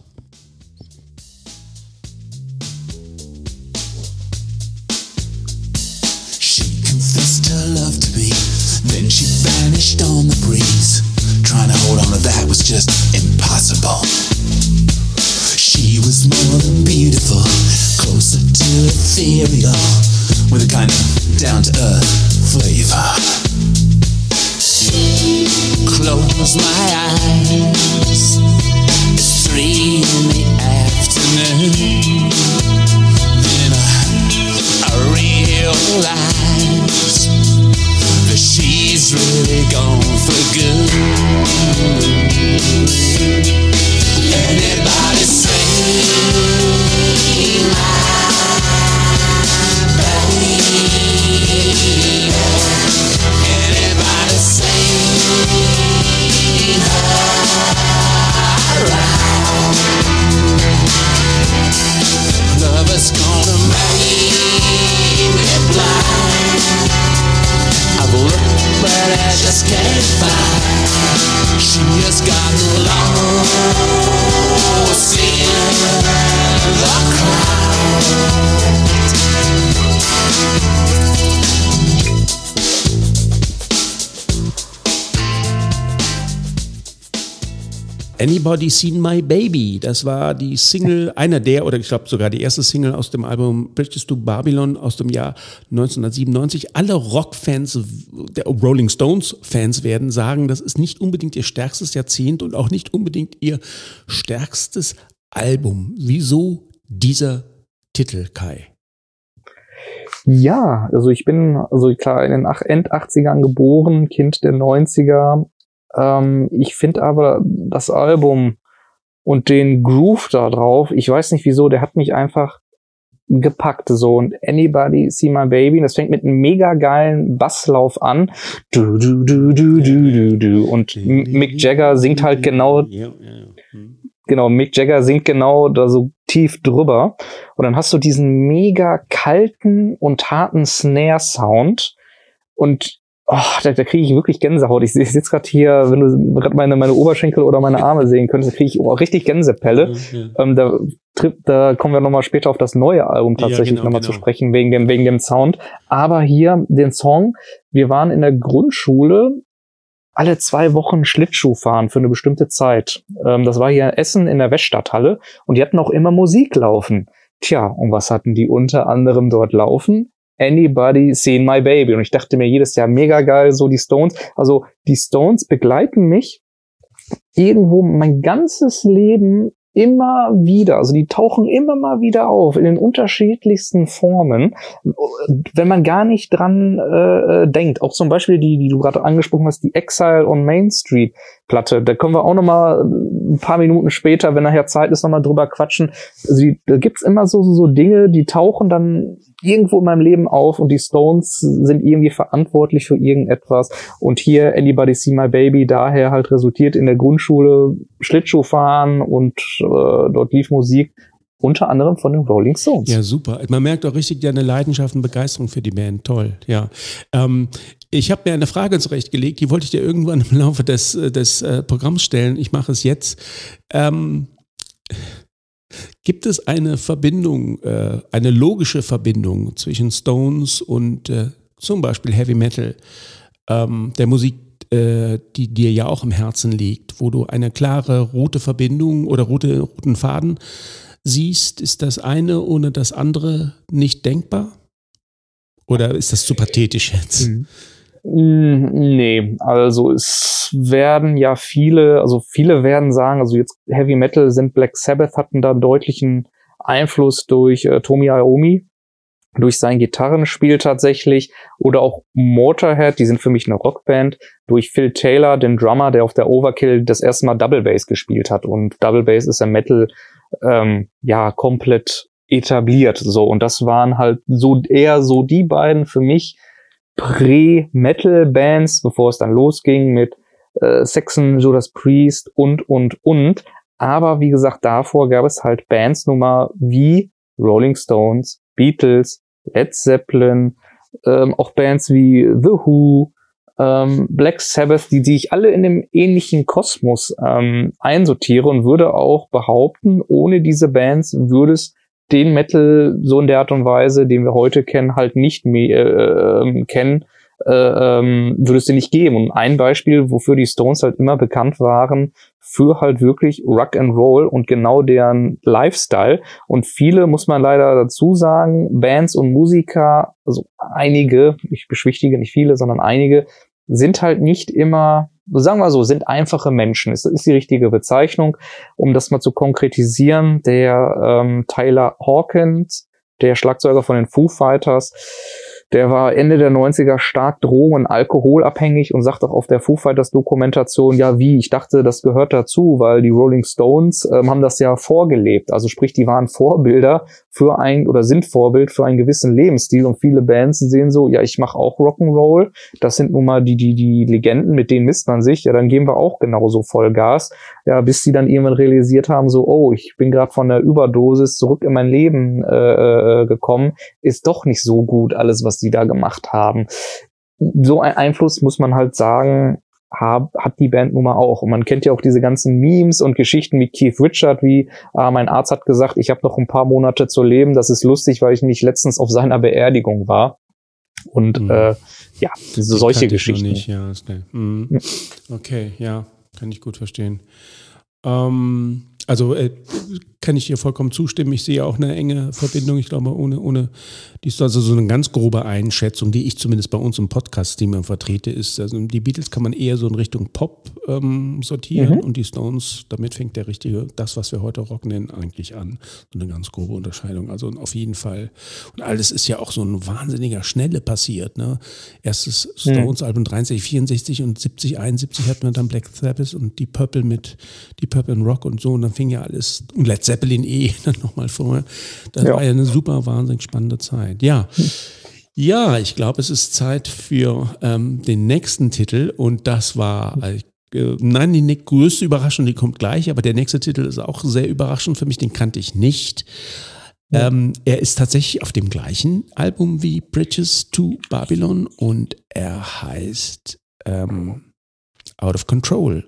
Anybody Seen My Baby? Das war die Single, einer der, oder ich glaube sogar die erste Single aus dem Album Bridges to Babylon aus dem Jahr 1997. Alle Rockfans, Rolling Stones-Fans werden sagen, das ist nicht unbedingt ihr stärkstes Jahrzehnt und auch nicht unbedingt ihr stärkstes Album. Wieso dieser Titel, Kai? Ja, also ich bin, also klar, in den End 80ern geboren, Kind der 90er, ähm, ich finde aber das Album und den Groove da drauf, ich weiß nicht wieso, der hat mich einfach gepackt so. Und Anybody See My Baby, das fängt mit einem mega geilen Basslauf an. Du du du du du du du. Und Mick Jagger singt halt genau hm. Genau, Mick Jagger singt genau da so tief drüber. Und dann hast du diesen mega kalten und harten Snare Sound und oh, da, da kriege ich wirklich Gänsehaut. Ich, ich sitze gerade hier, wenn du gerade meine, meine Oberschenkel oder meine Arme sehen könntest, kriege ich oh, richtig Gänsepelle. Ja. Ähm, da, da kommen wir nochmal später auf das neue Album tatsächlich ja, genau, nochmal genau. zu sprechen, wegen dem, wegen dem Sound. Aber hier den Song, wir waren in der Grundschule alle zwei Wochen Schlittschuh fahren für eine bestimmte Zeit. Ähm, das war hier in Essen in der Weststadthalle und die hatten auch immer Musik laufen. Tja, und was hatten die unter anderem dort laufen? Anybody Seen My Baby. Und ich dachte mir jedes Jahr mega geil, so die Stones. Also die Stones begleiten mich irgendwo mein ganzes Leben immer wieder, also die tauchen immer mal wieder auf in den unterschiedlichsten Formen, wenn man gar nicht dran äh, äh denkt. Auch zum Beispiel die, die du gerade angesprochen hast, die Exile on Main Street Platte. Da können wir auch noch mal ein paar Minuten später, wenn nachher Zeit ist, noch mal drüber quatschen. Also die, da gibt's immer so, so Dinge, die tauchen dann irgendwo in meinem Leben auf und die Stones sind irgendwie verantwortlich für irgendetwas. Und hier Anybody See My Baby daher halt resultiert in der Grundschule Schlittschuh fahren und äh, dort lief Musik unter anderem von den Rolling Stones. Ja, super. Man merkt auch richtig deine Leidenschaft und Begeisterung für die Band. Toll, ja. Ähm, ich habe mir eine Frage zurechtgelegt, die wollte ich dir irgendwann im Laufe des, des äh, Programms stellen. Ich mache es jetzt. Ähm, Gibt es eine Verbindung, äh, eine logische Verbindung zwischen Stones und äh, zum Beispiel Heavy Metal, ähm, der Musik, äh, die dir ja auch im Herzen liegt, wo du eine klare rote Verbindung oder rote, roten Faden siehst? Ist das eine ohne das andere nicht denkbar? Oder ist das zu pathetisch jetzt? Mhm. Mm, nee, also es werden ja viele, also viele werden sagen, also jetzt Heavy Metal sind Black Sabbath hatten da deutlichen Einfluss durch äh, Tomi Iommi, durch sein Gitarrenspiel tatsächlich oder auch Motorhead, die sind für mich eine Rockband, durch Phil Taylor, den Drummer, der auf der Overkill das erste Mal Double Bass gespielt hat und Double Bass ist im Metal ähm, ja komplett etabliert so. Und das waren halt so eher so die beiden für mich Prä-Metal-Bands, bevor es dann losging mit äh, Saxon, Judas Priest und, und, und. Aber wie gesagt, davor gab es halt Bands Nummer wie Rolling Stones, Beatles, Led Zeppelin, ähm, auch Bands wie The Who, ähm, Black Sabbath, die, die ich alle in dem ähnlichen Kosmos ähm, einsortiere und würde auch behaupten, ohne diese Bands würde es den Metal so in der Art und Weise, den wir heute kennen, halt nicht mehr äh, ähm, kennen, äh, ähm, würde es den nicht geben. Und ein Beispiel, wofür die Stones halt immer bekannt waren, für halt wirklich Rock and Roll und genau deren Lifestyle. Und viele, muss man leider dazu sagen, Bands und Musiker, also einige, ich beschwichtige nicht viele, sondern einige, sind halt nicht immer sagen wir so, sind einfache Menschen. Das ist die richtige Bezeichnung, um das mal zu konkretisieren. Der ähm, Tyler Hawkins, der Schlagzeuger von den Foo Fighters, der war Ende der 90er stark drogen- und alkoholabhängig und sagt auch auf der Foo Fighters Dokumentation, ja wie, ich dachte, das gehört dazu, weil die Rolling Stones ähm, haben das ja vorgelebt. Also sprich, die waren Vorbilder für ein oder sind Vorbild für einen gewissen Lebensstil. Und viele Bands sehen so, ja, ich mache auch Rock'n'Roll, das sind nun mal die, die, die Legenden, mit denen misst man sich, ja, dann geben wir auch genauso Vollgas, ja, bis sie dann irgendwann realisiert haben, so, oh, ich bin gerade von der Überdosis zurück in mein Leben äh, äh gekommen, ist doch nicht so gut alles, was die da gemacht haben. So ein Einfluss muss man halt sagen, hab, hat die Band nun mal auch. Und man kennt ja auch diese ganzen Memes und Geschichten mit Keith Richard, wie ah, mein Arzt hat gesagt, ich habe noch ein paar Monate zu leben. Das ist lustig, weil ich nicht letztens auf seiner Beerdigung war. Und mhm. äh, ja, so solche Geschichten. Nicht, ja, okay. Mhm. okay, ja, kann ich gut verstehen. Ähm, also äh, kann ich dir vollkommen zustimmen. Ich sehe auch eine enge Verbindung. Ich glaube, ohne, ohne die ist also so eine ganz grobe Einschätzung, die ich zumindest bei uns im Podcast-Team vertrete, ist, also die Beatles kann man eher so in Richtung Pop ähm, sortieren mhm. und die Stones, damit fängt der richtige, das, was wir heute Rock nennen, eigentlich an. So eine ganz grobe Unterscheidung. Also auf jeden Fall. Und alles ist ja auch so ein wahnsinniger Schnelle passiert. Ne? Erstes mhm. Stones-Album 63, 64 und 70, 71 hatten wir dann Black Sabbath und die Purple mit die Purple Rock und so. Und dann fing ja alles, und Led Zeppelin eh dann nochmal vorher. Das ja. war ja eine super wahnsinnig spannende Zeit. Ja. Ja, ich glaube, es ist Zeit für ähm, den nächsten Titel und das war, äh, nein, die größte Überraschung, die kommt gleich, aber der nächste Titel ist auch sehr überraschend für mich, den kannte ich nicht. Ja. Ähm, er ist tatsächlich auf dem gleichen Album wie Bridges to Babylon und er heißt ähm, Out of Control.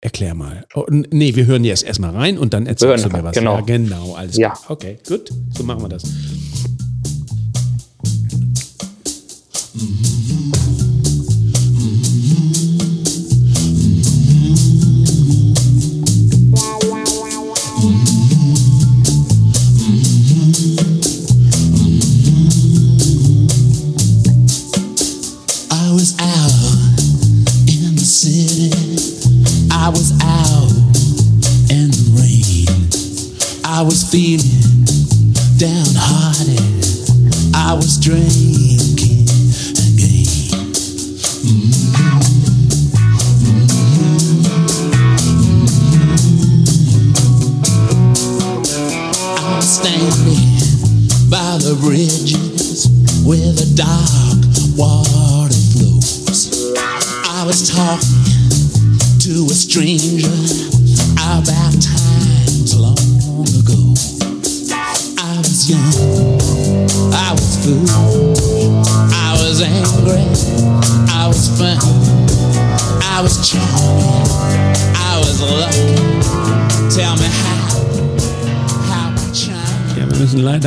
Erklär mal. Oh, nee, wir hören jetzt erstmal rein und dann erzählst du mir was. Genau. Ja, genau, alles ja. Gut. Okay, gut. So machen wir das. I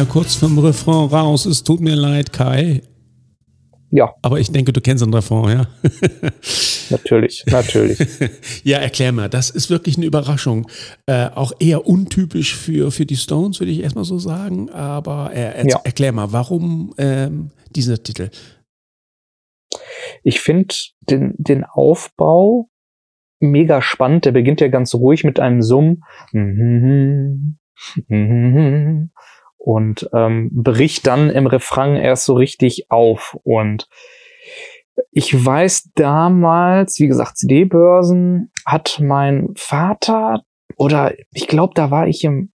kurz vom Refrain raus. Es tut mir leid, Kai. Ja. Aber ich denke, du kennst den Refrain, ja? natürlich, natürlich. ja, erklär mal, das ist wirklich eine Überraschung. Äh, auch eher untypisch für, für die Stones, würde ich erstmal so sagen. Aber äh, ja. erklär mal, warum ähm, dieser Titel? Ich finde den, den Aufbau mega spannend. Der beginnt ja ganz ruhig mit einem Summ und ähm, bricht dann im Refrain erst so richtig auf. Und ich weiß damals, wie gesagt, CD-Börsen hat mein Vater oder ich glaube, da war ich im,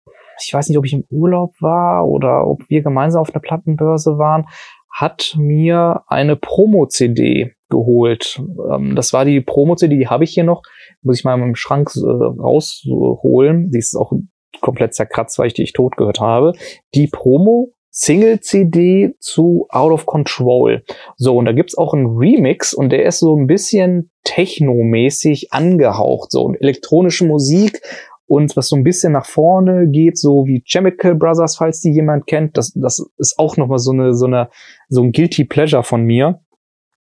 ich weiß nicht, ob ich im Urlaub war oder ob wir gemeinsam auf der Plattenbörse waren, hat mir eine Promo-CD geholt. Ähm, das war die Promo-CD, die habe ich hier noch. Muss ich mal im Schrank äh, rausholen. Die ist auch komplett zerkratzt, weil ich die ich tot gehört habe. Die Promo Single-CD zu Out of Control. So, und da gibt's auch einen Remix und der ist so ein bisschen technomäßig angehaucht, so elektronische Musik und was so ein bisschen nach vorne geht, so wie Chemical Brothers, falls die jemand kennt, das, das ist auch nochmal so eine, so eine, so ein Guilty Pleasure von mir.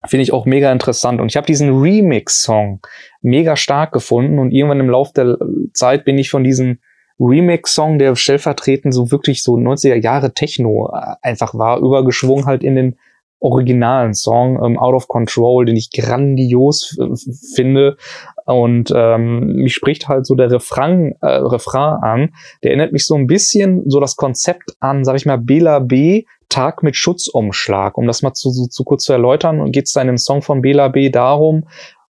Finde ich auch mega interessant. Und ich habe diesen Remix-Song mega stark gefunden und irgendwann im Laufe der Zeit bin ich von diesem Remix-Song, der stellvertretend so wirklich so 90er Jahre Techno äh, einfach war, übergeschwungen halt in den originalen Song ähm, Out of Control, den ich grandios finde. Und ähm, mich spricht halt so der Refrain, äh, Refrain an. Der erinnert mich so ein bisschen so das Konzept an, sag ich mal, Bela B. Tag mit Schutzumschlag. Um das mal zu, zu, zu kurz zu erläutern, geht es da in dem Song von Bela B. darum,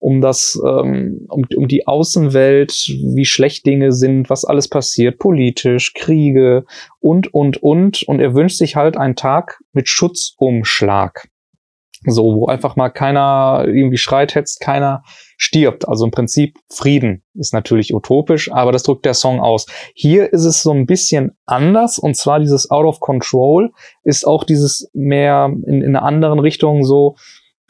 um das, ähm, um, um die Außenwelt, wie schlecht Dinge sind, was alles passiert, politisch, Kriege und, und, und. Und er wünscht sich halt einen Tag mit Schutzumschlag. So, wo einfach mal keiner irgendwie schreit, hetzt, keiner stirbt. Also im Prinzip Frieden ist natürlich utopisch, aber das drückt der Song aus. Hier ist es so ein bisschen anders und zwar dieses Out of Control ist auch dieses mehr in, in einer anderen Richtung so,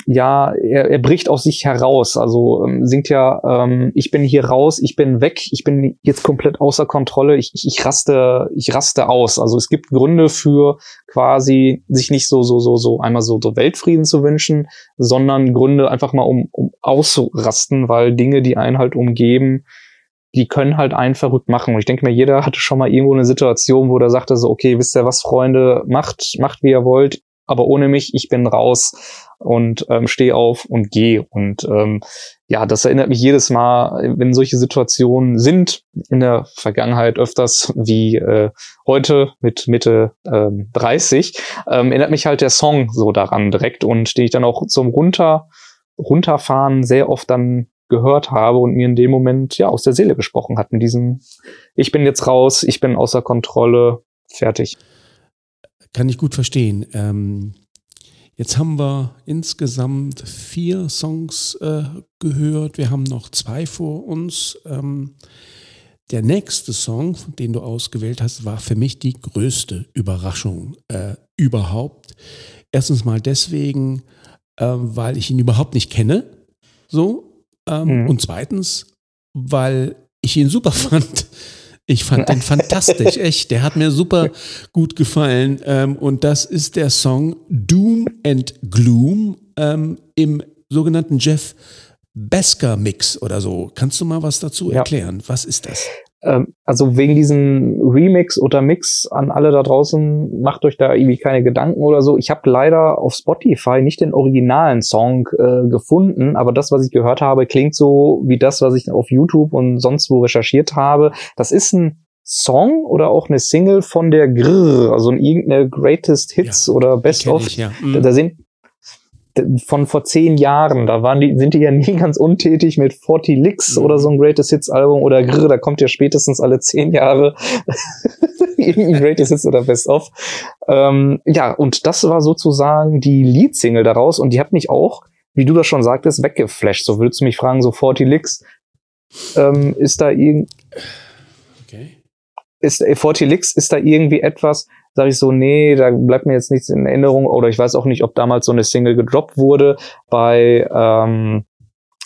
ja, er, er bricht aus sich heraus. Also ähm, singt ja, ähm, ich bin hier raus, ich bin weg, ich bin jetzt komplett außer Kontrolle, ich, ich, ich raste, ich raste aus. Also es gibt Gründe für quasi sich nicht so, so, so, so einmal so, so Weltfrieden zu wünschen, sondern Gründe einfach mal um, um auszurasten, weil Dinge, die einen halt umgeben, die können halt einen verrückt machen. Und ich denke mir, jeder hatte schon mal irgendwo eine Situation, wo der sagte so, okay, wisst ihr was, Freunde, macht, macht wie ihr wollt, aber ohne mich, ich bin raus und ähm, stehe auf und gehe. Und ähm, ja, das erinnert mich jedes Mal, wenn solche Situationen sind, in der Vergangenheit öfters wie äh, heute mit Mitte ähm, 30, ähm, erinnert mich halt der Song so daran direkt und den ich dann auch zum Runter, Runterfahren sehr oft dann gehört habe und mir in dem Moment ja aus der Seele gesprochen hat. In diesem, ich bin jetzt raus, ich bin außer Kontrolle, fertig. Kann ich gut verstehen. Ähm, jetzt haben wir insgesamt vier Songs äh, gehört. Wir haben noch zwei vor uns. Ähm, der nächste Song, den du ausgewählt hast, war für mich die größte Überraschung äh, überhaupt. Erstens mal deswegen, äh, weil ich ihn überhaupt nicht kenne. So. Ähm, mhm. Und zweitens, weil ich ihn super fand. Ich fand den fantastisch, echt. Der hat mir super gut gefallen. Ähm, und das ist der Song Doom and Gloom ähm, im sogenannten Jeff Besker Mix oder so. Kannst du mal was dazu erklären? Ja. Was ist das? Ähm, also wegen diesem Remix oder Mix an alle da draußen, macht euch da irgendwie keine Gedanken oder so. Ich habe leider auf Spotify nicht den originalen Song äh, gefunden, aber das, was ich gehört habe, klingt so wie das, was ich auf YouTube und sonst wo recherchiert habe. Das ist ein Song oder auch eine Single von der Grrr, also irgendeine Greatest Hits ja, oder Best of. Ich, ja. mhm. Da sind von vor zehn Jahren, da waren die, sind die ja nie ganz untätig mit 40 Licks mhm. oder so ein Greatest Hits Album oder grr, da kommt ja spätestens alle zehn Jahre irgendein Greatest Hits oder Best of. Ähm, ja, und das war sozusagen die Lead-Single daraus und die hat mich auch, wie du das schon sagtest, weggeflasht. So würdest du mich fragen, so 40 Licks, ähm, ist da irgend, okay. ist, 40 Licks, ist da irgendwie etwas, sage ich so, nee, da bleibt mir jetzt nichts in Erinnerung oder ich weiß auch nicht, ob damals so eine Single gedroppt wurde bei ähm,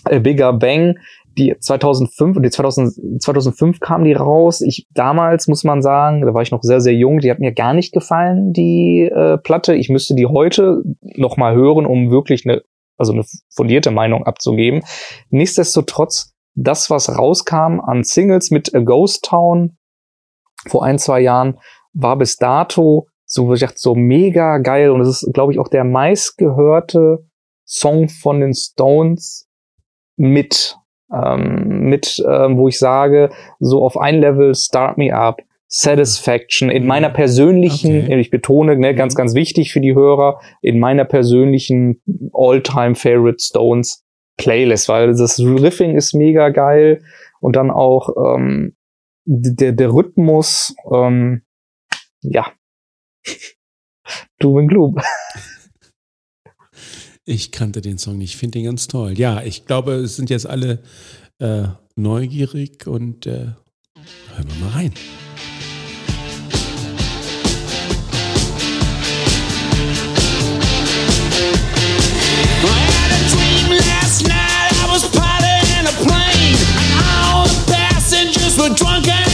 A Bigger Bang, die 2005 und die 2000, 2005 kam die raus. Ich damals muss man sagen, da war ich noch sehr sehr jung, die hat mir gar nicht gefallen die äh, Platte. Ich müsste die heute noch mal hören, um wirklich eine also eine fundierte Meinung abzugeben. Nichtsdestotrotz das was rauskam an Singles mit A Ghost Town vor ein, zwei Jahren, war bis dato so, wie gesagt, so mega geil und es ist, glaube ich, auch der meistgehörte Song von den Stones mit, ähm, mit, ähm, wo ich sage, so auf ein Level Start Me Up, Satisfaction in meiner persönlichen, okay. ich betone, ne, ganz, mhm. ganz wichtig für die Hörer, in meiner persönlichen All-Time Favorite Stones Playlist, weil das Riffing ist mega geil und dann auch ähm, der, der Rhythmus, ähm, ja. Doom and Gloom. Ich kannte den Song nicht, finde den ganz toll. Ja, ich glaube, es sind jetzt alle äh, neugierig und äh, hören wir mal rein. were drunk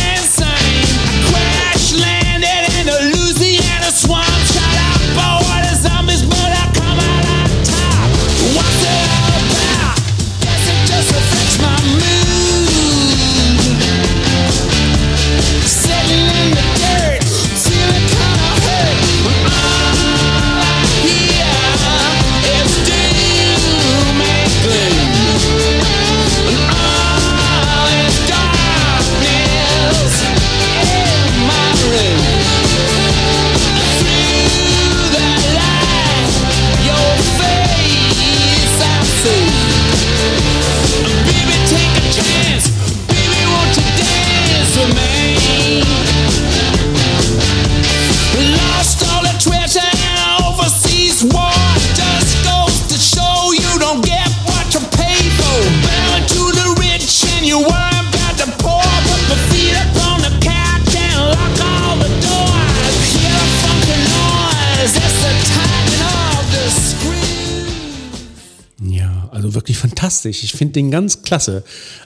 fantastisch. Ich finde den ganz klasse.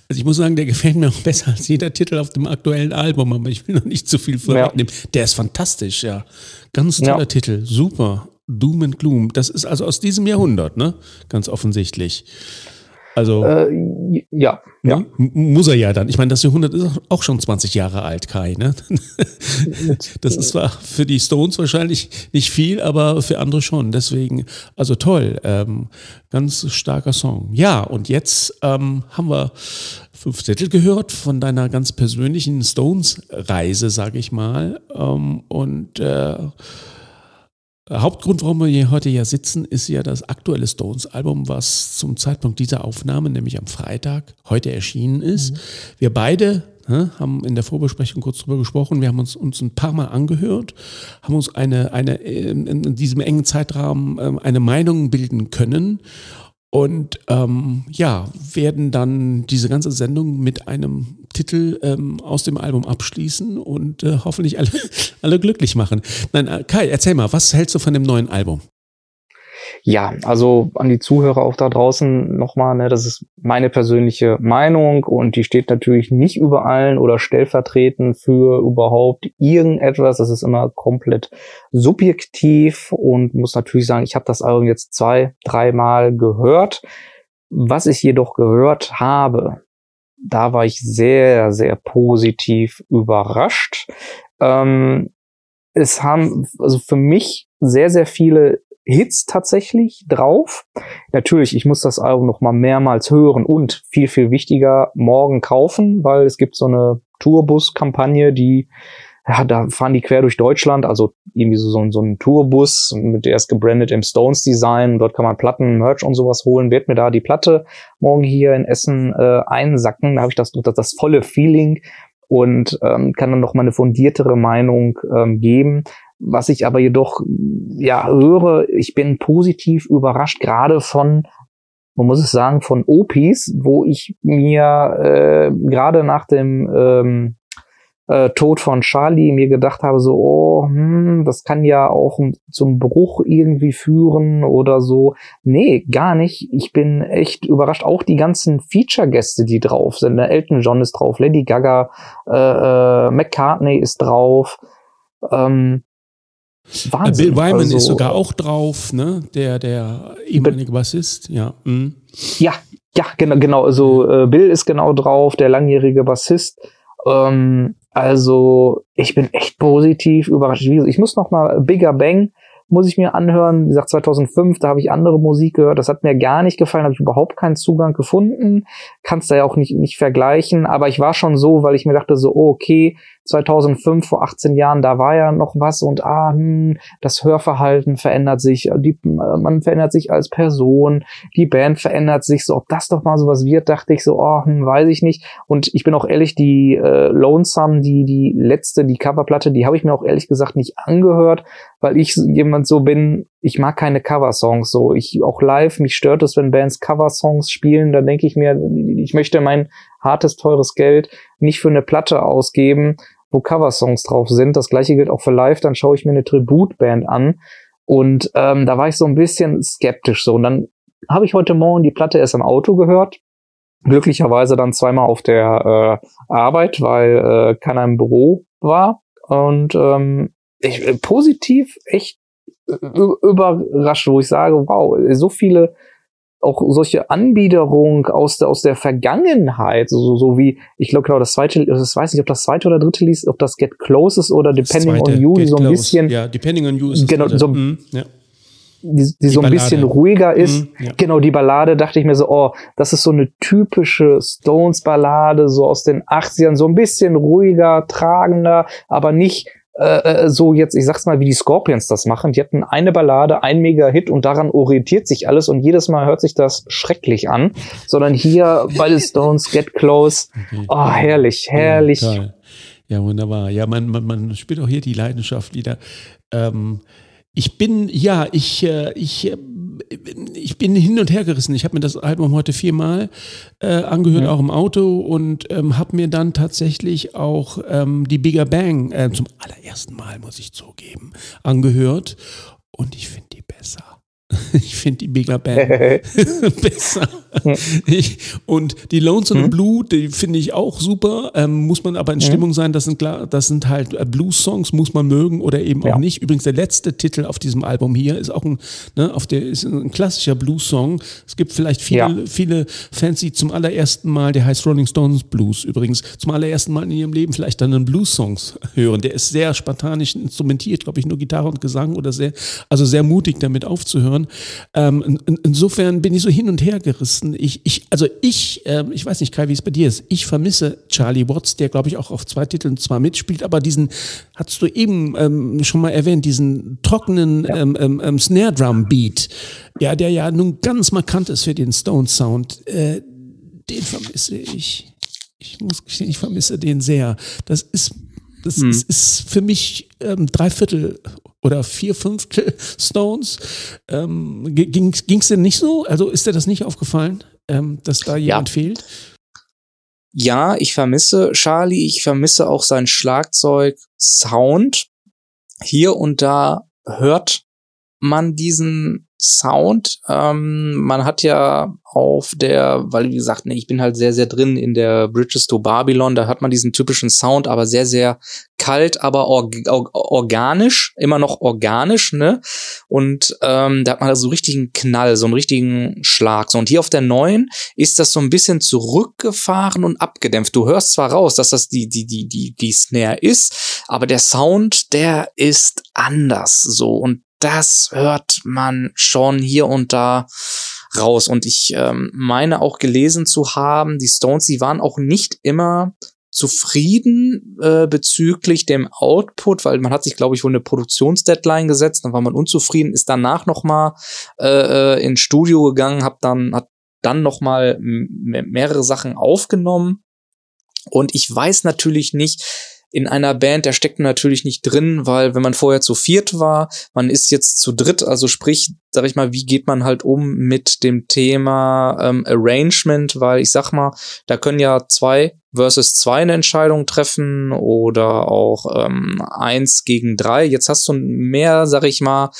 Also ich muss sagen, der gefällt mir auch besser als jeder Titel auf dem aktuellen Album, aber ich will noch nicht zu viel vorwegnehmen. Ja. Der ist fantastisch, ja. Ganz toller ja. Titel, super. Doom and Gloom. Das ist also aus diesem Jahrhundert, ne? Ganz offensichtlich. Also. Äh, ja, ja. Muss er ja dann. Ich meine, das Jahrhundert ist auch schon 20 Jahre alt, Kai. Ne? Das ist zwar für die Stones wahrscheinlich nicht viel, aber für andere schon. Deswegen, also toll. Ähm, ganz starker Song. Ja, und jetzt ähm, haben wir fünf Titel gehört von deiner ganz persönlichen Stones-Reise, sage ich mal. Ähm, und äh, Hauptgrund, warum wir hier heute ja sitzen, ist ja das aktuelle Stones-Album, was zum Zeitpunkt dieser Aufnahme, nämlich am Freitag, heute erschienen ist. Mhm. Wir beide ne, haben in der Vorbesprechung kurz drüber gesprochen. Wir haben uns, uns ein paar Mal angehört, haben uns eine, eine in, diesem engen Zeitrahmen ähm, eine Meinung bilden können und ähm, ja, werden dann diese ganze Sendung mit einem Titel ähm, aus dem Album abschließen und äh, hoffentlich alle, alle glücklich machen. Nein, äh, Kai, erzähl mal, was hältst du von dem neuen Album? Ja, also an die Zuhörer auch da draußen nochmal, ne, das ist meine persönliche Meinung und die steht natürlich nicht über allen oder stellvertretend für überhaupt irgendetwas. Das ist immer komplett subjektiv und muss natürlich sagen, ich habe das Album jetzt zwei, dreimal gehört. Was ich jedoch gehört habe, da war ich sehr, sehr positiv überrascht. Ähm, es haben also für mich sehr, sehr viele Hits tatsächlich drauf. Natürlich, ich muss das Album noch mal mehrmals hören und viel, viel wichtiger, morgen kaufen, weil es gibt so eine Tourbus-Kampagne, die, ja, da fahren die quer durch Deutschland, also irgendwie so, so, so ein Tourbus, mit der ist gebrandet im Stones-Design, dort kann man Platten, Merch und sowas holen, wird mir da die Platte morgen hier in Essen äh, einsacken, da habe ich das, das, das volle Feeling und ähm, kann dann noch mal eine fundiertere Meinung ähm, geben. Was ich aber jedoch ja höre, ich bin positiv überrascht, gerade von, man muss es sagen, von OPs, wo ich mir äh, gerade nach dem ähm, äh, Tod von Charlie mir gedacht habe, so, oh, hm, das kann ja auch zum Bruch irgendwie führen oder so. Nee, gar nicht. Ich bin echt überrascht. Auch die ganzen Feature-Gäste, die drauf sind. Ne? Elton John ist drauf, Lady Gaga, äh, äh, McCartney ist drauf. Ähm, Wahnsinn. Bill Wyman also, ist sogar auch drauf, ne? Der, der ehemalige Bassist, ja. Mhm. Ja, ja, genau, genau. Also äh, Bill ist genau drauf, der langjährige Bassist. Ähm, also ich bin echt positiv überrascht. Ich muss noch mal Bigger Bang muss ich mir anhören. Wie gesagt, 2005, da habe ich andere Musik gehört. Das hat mir gar nicht gefallen, habe ich überhaupt keinen Zugang gefunden. Kannst da ja auch nicht, nicht vergleichen. Aber ich war schon so, weil ich mir dachte so, okay, 2005, vor 18 Jahren, da war ja noch was und ah, hm, das Hörverhalten verändert sich, die, man verändert sich als Person, die Band verändert sich, so ob das doch mal sowas wird, dachte ich so, oh, hm, weiß ich nicht. Und ich bin auch ehrlich, die äh, Lonesome, die, die letzte, die Coverplatte, die habe ich mir auch ehrlich gesagt nicht angehört, weil ich jemand so bin, ich mag keine Coversongs so. Ich auch live, mich stört es, wenn Bands Coversongs spielen, da denke ich mir, ich möchte mein hartes, teures Geld nicht für eine Platte ausgeben, wo Coversongs drauf sind. Das gleiche gilt auch für live, dann schaue ich mir eine Tributband an. Und ähm, da war ich so ein bisschen skeptisch so. Und dann habe ich heute Morgen die Platte erst im Auto gehört. Glücklicherweise dann zweimal auf der äh, Arbeit, weil äh, keiner im Büro war. Und ähm, ich, äh, positiv echt überrascht, wo ich sage, wow, so viele auch solche Anbiederung aus der, aus der Vergangenheit, so, so wie, ich glaube genau, das zweite, ich weiß nicht, ob das zweite oder dritte liest, ob das Get Close ist oder Depending on You, die so ein close. bisschen. Ja, Depending on You ist genau, so, mm, ja. die, die, die, so ein bisschen ruhiger ist. Mm, ja. Genau, die Ballade dachte ich mir so, oh, das ist so eine typische Stones-Ballade, so aus den 80ern, so ein bisschen ruhiger, tragender, aber nicht äh, so jetzt, ich sag's mal, wie die Scorpions das machen. Die hatten eine Ballade, ein Mega-Hit und daran orientiert sich alles und jedes Mal hört sich das schrecklich an. Sondern hier bei the Stones, Get Close. Oh, herrlich, herrlich. Ja, ja wunderbar. Ja, man, man, man spürt auch hier die Leidenschaft wieder. Ähm, ich bin, ja, ich, äh, ich, äh, ich bin hin und her gerissen. Ich habe mir das Album heute viermal äh, angehört, ja. auch im Auto, und ähm, habe mir dann tatsächlich auch ähm, die Bigger Bang äh, zum allerersten Mal, muss ich zugeben, angehört. Und ich finde die besser. Ich finde die Bigger Bang besser. ich, und die Lonesome mhm. Blue, die finde ich auch super. Ähm, muss man aber in mhm. Stimmung sein. Das sind klar, das sind halt äh, Blues-Songs, muss man mögen oder eben ja. auch nicht. Übrigens der letzte Titel auf diesem Album hier ist auch ein, ne, auf der ist ein klassischer Blues-Song. Es gibt vielleicht viele, ja. viele Fans, die zum allerersten Mal, der heißt Rolling Stones Blues übrigens, zum allerersten Mal in ihrem Leben vielleicht dann einen Blues-Songs hören. Der ist sehr spartanisch instrumentiert, glaube ich, nur Gitarre und Gesang oder sehr, also sehr mutig damit aufzuhören. Ähm, in, insofern bin ich so hin und her gerissen. Ich, ich, also ich, äh, ich weiß nicht, Kai, wie es bei dir ist. Ich vermisse Charlie Watts, der glaube ich auch auf zwei Titeln zwar mitspielt, aber diesen, hast du eben ähm, schon mal erwähnt, diesen trockenen ja. ähm, ähm, ähm Snare Drum Beat, ja, der ja nun ganz markant ist für den Stone Sound. Äh, den vermisse ich. Ich muss gestehen, ich vermisse den sehr. Das ist das hm. ist, ist, für mich ähm, drei Viertel oder vier Fünftel Stones. Ähm, Ging es denn nicht so? Also ist dir das nicht aufgefallen, ähm, dass da jemand ja. fehlt? Ja, ich vermisse Charlie, ich vermisse auch sein Schlagzeug-Sound. Hier und da hört man diesen Sound. Ähm, man hat ja auf der, weil wie gesagt, ne, ich bin halt sehr, sehr drin in der Bridges to Babylon, da hat man diesen typischen Sound, aber sehr, sehr kalt, aber org organisch, immer noch organisch, ne? Und ähm, da hat man da so richtigen Knall, so einen richtigen Schlag. So, und hier auf der neuen ist das so ein bisschen zurückgefahren und abgedämpft. Du hörst zwar raus, dass das die, die, die, die, die Snare ist, aber der Sound, der ist anders so. Und das hört man schon hier und da raus. Und ich ähm, meine auch gelesen zu haben, die Stones, die waren auch nicht immer zufrieden äh, bezüglich dem Output, weil man hat sich, glaube ich, wohl eine Produktionsdeadline gesetzt, dann war man unzufrieden, ist danach noch mal äh, äh ins Studio gegangen, hat dann hat dann noch mal mehrere Sachen aufgenommen und ich weiß natürlich nicht, in einer Band, der steckt natürlich nicht drin, weil wenn man vorher zu viert war, man ist jetzt zu dritt, also sprich, sag ich mal, wie geht man halt um mit dem Thema ähm, Arrangement, weil ich sag mal, da können ja zwei versus zwei eine Entscheidung treffen oder auch ähm, eins gegen drei. Jetzt hast du mehr, sag ich mal,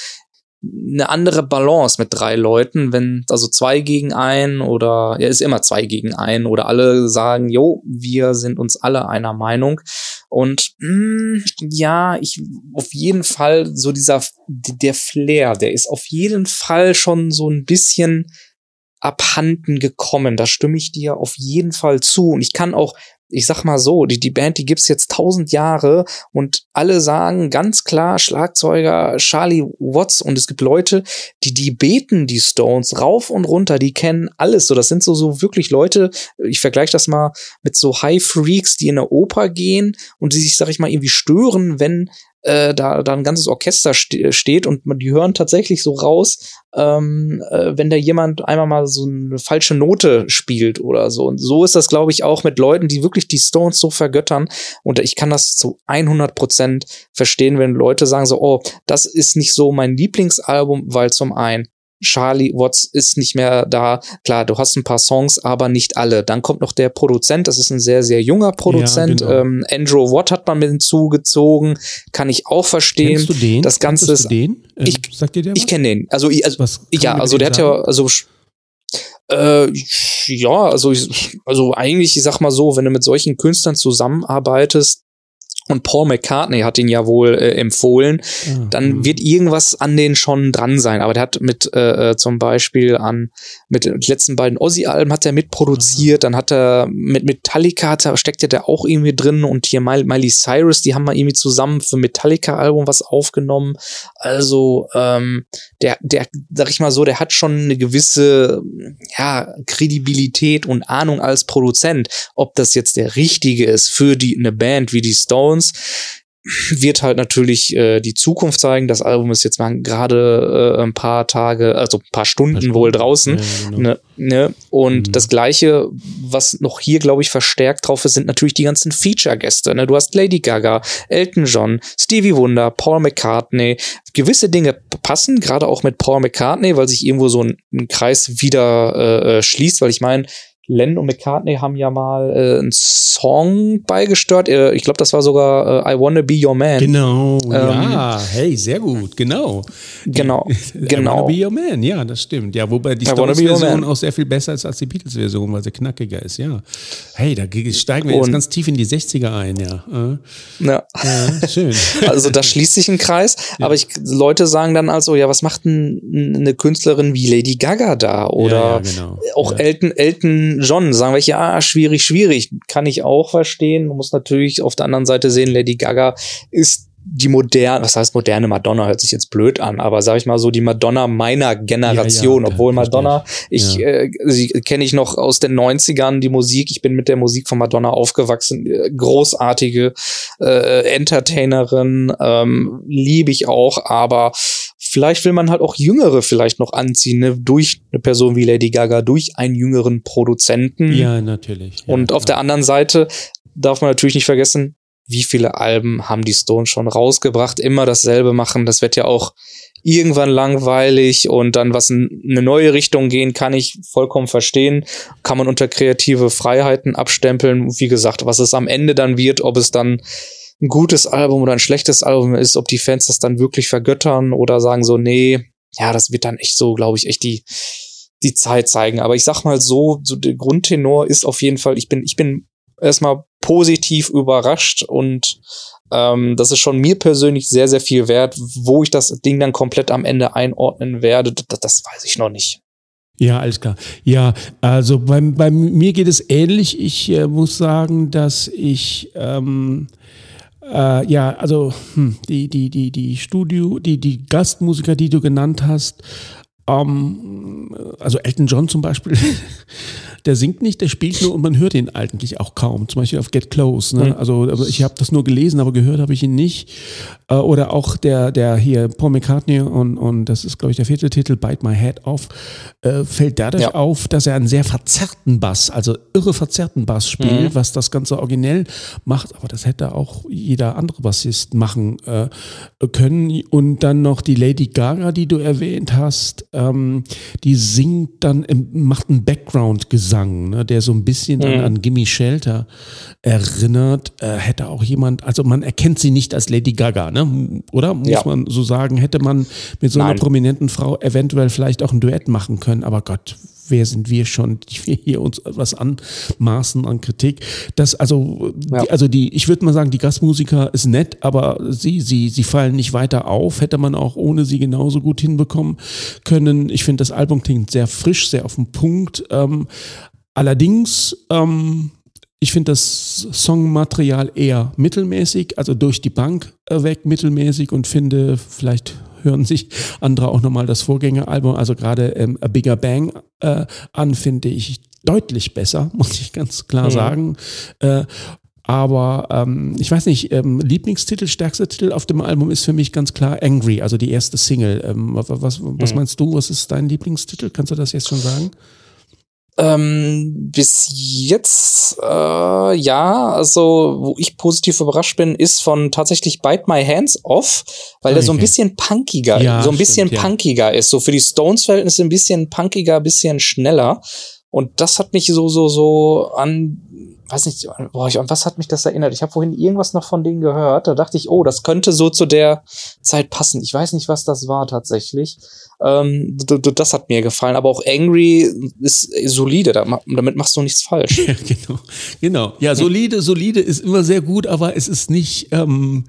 eine andere Balance mit drei Leuten, wenn also zwei gegen ein oder ja ist immer zwei gegen ein oder alle sagen, jo, wir sind uns alle einer Meinung und mh, hm, ja, ich auf jeden Fall so dieser der Flair, der ist auf jeden Fall schon so ein bisschen abhanden gekommen. Da stimme ich dir auf jeden Fall zu und ich kann auch ich sag mal so, die, die Band, die gibt's jetzt tausend Jahre und alle sagen ganz klar Schlagzeuger Charlie Watts und es gibt Leute, die, die beten die Stones rauf und runter, die kennen alles so. Das sind so, so wirklich Leute, ich vergleiche das mal mit so High Freaks, die in der Oper gehen und die sich, sag ich mal, irgendwie stören, wenn äh, da, da ein ganzes Orchester ste steht und man, die hören tatsächlich so raus, ähm, äh, wenn da jemand einmal mal so eine falsche Note spielt oder so. Und so ist das, glaube ich, auch mit Leuten, die wirklich die Stones so vergöttern. Und ich kann das zu 100 Prozent verstehen, wenn Leute sagen so, oh, das ist nicht so mein Lieblingsalbum, weil zum einen Charlie Watts ist nicht mehr da. Klar, du hast ein paar Songs, aber nicht alle. Dann kommt noch der Produzent, das ist ein sehr, sehr junger Produzent. Ja, genau. ähm, Andrew Watt hat man mit hinzugezogen, kann ich auch verstehen. Kennst du den? Das Ganze ist, den? Ähm, ich, sagt dir der Ich kenne den. Also, ich, also ja, also der hat ja, also äh, ja, also, also eigentlich, ich sag mal so, wenn du mit solchen Künstlern zusammenarbeitest, und Paul McCartney hat ihn ja wohl äh, empfohlen, mhm. dann wird irgendwas an den schon dran sein. Aber der hat mit äh, äh zum Beispiel an mit den letzten beiden Ozzy-Alben hat er mitproduziert, mhm. dann hat er mit Metallica hat er, steckt ja der auch irgendwie drin und hier Miley Cyrus, die haben mal irgendwie zusammen für Metallica-Album was aufgenommen. Also ähm, der, der, sag ich mal so, der hat schon eine gewisse ja, Kredibilität und Ahnung als Produzent. Ob das jetzt der richtige ist für die eine Band wie die Stones Jones wird halt natürlich äh, die Zukunft zeigen. Das Album ist jetzt mal gerade äh, ein paar Tage, also ein paar Stunden, Stunden. wohl draußen. Ja, genau. ne, ne? Und mhm. das Gleiche, was noch hier, glaube ich, verstärkt drauf ist, sind natürlich die ganzen Feature-Gäste. Ne? Du hast Lady Gaga, Elton John, Stevie Wonder, Paul McCartney. Gewisse Dinge passen, gerade auch mit Paul McCartney, weil sich irgendwo so ein, ein Kreis wieder äh, äh schließt, weil ich meine, Len und McCartney haben ja mal äh, einen Song beigestört. Äh, ich glaube, das war sogar äh, I Wanna Be Your Man. Genau, ähm, ja, hey, sehr gut, genau. Genau, genau. I Wanna Be Your Man, ja, das stimmt. Ja, wobei die Stones-Version auch sehr viel besser ist als die Beatles-Version, weil sie knackiger ist, ja. Hey, da steigen wir und, jetzt ganz tief in die 60er ein, ja. Ja, ja schön. Also da schließt sich ein Kreis, ja. aber ich, Leute sagen dann also, ja, was macht denn eine Künstlerin wie Lady Gaga da? Oder ja, genau. auch Elton, Elton John, sagen wir, ja, schwierig, schwierig. Kann ich auch verstehen. Man muss natürlich auf der anderen Seite sehen, Lady Gaga ist die moderne, was heißt moderne Madonna, hört sich jetzt blöd an, aber sag ich mal so die Madonna meiner Generation, ja, ja, obwohl Madonna, ich, ja. äh, sie kenne ich noch aus den 90ern, die Musik, ich bin mit der Musik von Madonna aufgewachsen, äh, großartige äh, Entertainerin, ähm, liebe ich auch, aber vielleicht will man halt auch Jüngere vielleicht noch anziehen, ne? durch eine Person wie Lady Gaga, durch einen jüngeren Produzenten. Ja, natürlich. Und auf der anderen Seite darf man natürlich nicht vergessen, wie viele Alben haben die Stones schon rausgebracht, immer dasselbe machen, das wird ja auch irgendwann langweilig und dann was in eine neue Richtung gehen, kann ich vollkommen verstehen. Kann man unter kreative Freiheiten abstempeln. Wie gesagt, was es am Ende dann wird, ob es dann ein gutes Album oder ein schlechtes Album ist, ob die Fans das dann wirklich vergöttern oder sagen so, nee, ja, das wird dann echt so, glaube ich, echt die, die Zeit zeigen. Aber ich sag mal so, so der Grundtenor ist auf jeden Fall, ich bin, ich bin erstmal positiv überrascht und ähm, das ist schon mir persönlich sehr, sehr viel wert. Wo ich das Ding dann komplett am Ende einordnen werde, das, das weiß ich noch nicht. Ja, alles klar. Ja, also bei, bei mir geht es ähnlich. Ich äh, muss sagen, dass ich ähm, äh, ja, also hm, die, die, die, die Studio, die, die Gastmusiker, die du genannt hast, ähm, also Elton John zum Beispiel, der singt nicht, der spielt nur und man hört ihn eigentlich auch kaum. Zum Beispiel auf Get Close. Ne? Mhm. Also ich habe das nur gelesen, aber gehört habe ich ihn nicht. Äh, oder auch der, der hier Paul McCartney und, und das ist, glaube ich, der vierte Titel, Bite My Head Off, äh, fällt dadurch ja. auf, dass er einen sehr verzerrten Bass, also irre verzerrten Bass spielt, mhm. was das Ganze originell macht. Aber das hätte auch jeder andere Bassist machen äh, können. Und dann noch die Lady Gaga, die du erwähnt hast, ähm, die singt dann, macht einen Background-Gesang, ne, der so ein bisschen mhm. an, an Gimme Shelter erinnert. Äh, hätte auch jemand, also man erkennt sie nicht als Lady Gaga, ne? oder? Muss ja. man so sagen, hätte man mit so einer Nein. prominenten Frau eventuell vielleicht auch ein Duett machen können, aber Gott, wer sind wir schon, die wir hier uns was anmaßen an Kritik. Das, also, ja. die, also die, ich würde mal sagen, die Gastmusiker ist nett, aber sie, sie, sie fallen nicht weiter auf. Hätte man auch ohne sie genauso gut hinbekommen können. Ich finde, das Album klingt sehr frisch, sehr auf den Punkt. Ähm, allerdings, ähm, ich finde das Songmaterial eher mittelmäßig, also durch die Bank äh, weg mittelmäßig und finde, vielleicht hören sich andere auch nochmal das Vorgängeralbum, also gerade ähm, A Bigger Bang äh, an, finde ich deutlich besser, muss ich ganz klar mhm. sagen. Äh, aber ähm, ich weiß nicht, ähm, Lieblingstitel, stärkster Titel auf dem Album ist für mich ganz klar Angry, also die erste Single. Ähm, was, was, mhm. meinst du? Was ist dein Lieblingstitel? Kannst du das jetzt schon sagen? Ähm, bis jetzt, äh, ja, also wo ich positiv überrascht bin, ist von tatsächlich Bite My Hands Off, weil okay. der so ein bisschen punkiger, ja, so ein bisschen stimmt, punkiger ja. ist. So für die Stones-Verhältnisse ein bisschen punkiger, bisschen schneller. Und das hat mich so, so, so an weiß nicht, boah, ich, an was hat mich das erinnert? Ich habe vorhin irgendwas noch von denen gehört. Da dachte ich, oh, das könnte so zu der Zeit passen. Ich weiß nicht, was das war tatsächlich. Ähm, das hat mir gefallen. Aber auch Angry ist solide. Damit machst du nichts falsch. Ja, genau. Genau. Ja, solide, solide ist immer sehr gut, aber es ist nicht. Ähm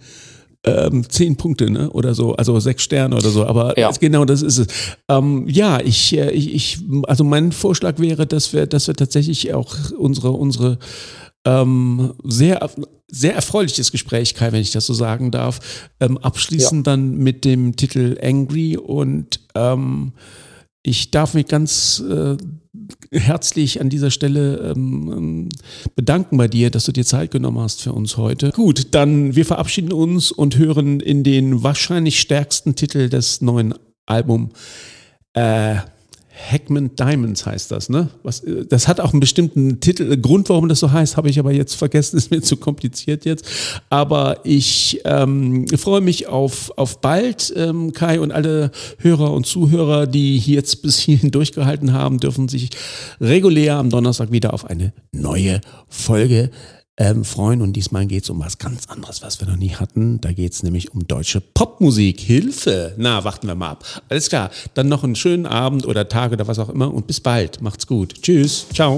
ähm, zehn Punkte, ne? Oder so, also sechs Sterne oder so. Aber ja. genau das ist es. Ähm, ja, ich, äh, ich, ich, also mein Vorschlag wäre, dass wir, dass wir tatsächlich auch unsere, unsere ähm, sehr, sehr erfreuliches Gespräch, Kai, wenn ich das so sagen darf, ähm, abschließen ja. dann mit dem Titel Angry und ähm, ich darf mich ganz äh, herzlich an dieser Stelle ähm, ähm, bedanken bei dir, dass du dir Zeit genommen hast für uns heute. Gut, dann wir verabschieden uns und hören in den wahrscheinlich stärksten Titel des neuen Albums äh, Hackman Diamonds heißt das, ne? Was, äh, das hat auch einen bestimmten Titel, äh, Grund, warum das so heißt, habe ich aber jetzt vergessen, ist mir zu kompliziert jetzt. Aber ich ähm, freue mich auf, auf bald. Ähm, Kai und alle Hörer und Zuhörer, die jetzt bis hierhin durchgehalten haben, dürfen sich regulär am Donnerstag wieder auf eine neue Folge ähm, freuen. Und diesmal geht es um was ganz anderes, was wir noch nie hatten. Da geht es nämlich um deutsche Popmusik. Hilfe! Na, warten wir mal ab. Alles klar. Dann noch einen schönen Abend oder Tag oder was auch immer und bis bald. Macht's gut. Tschüss. Ciao.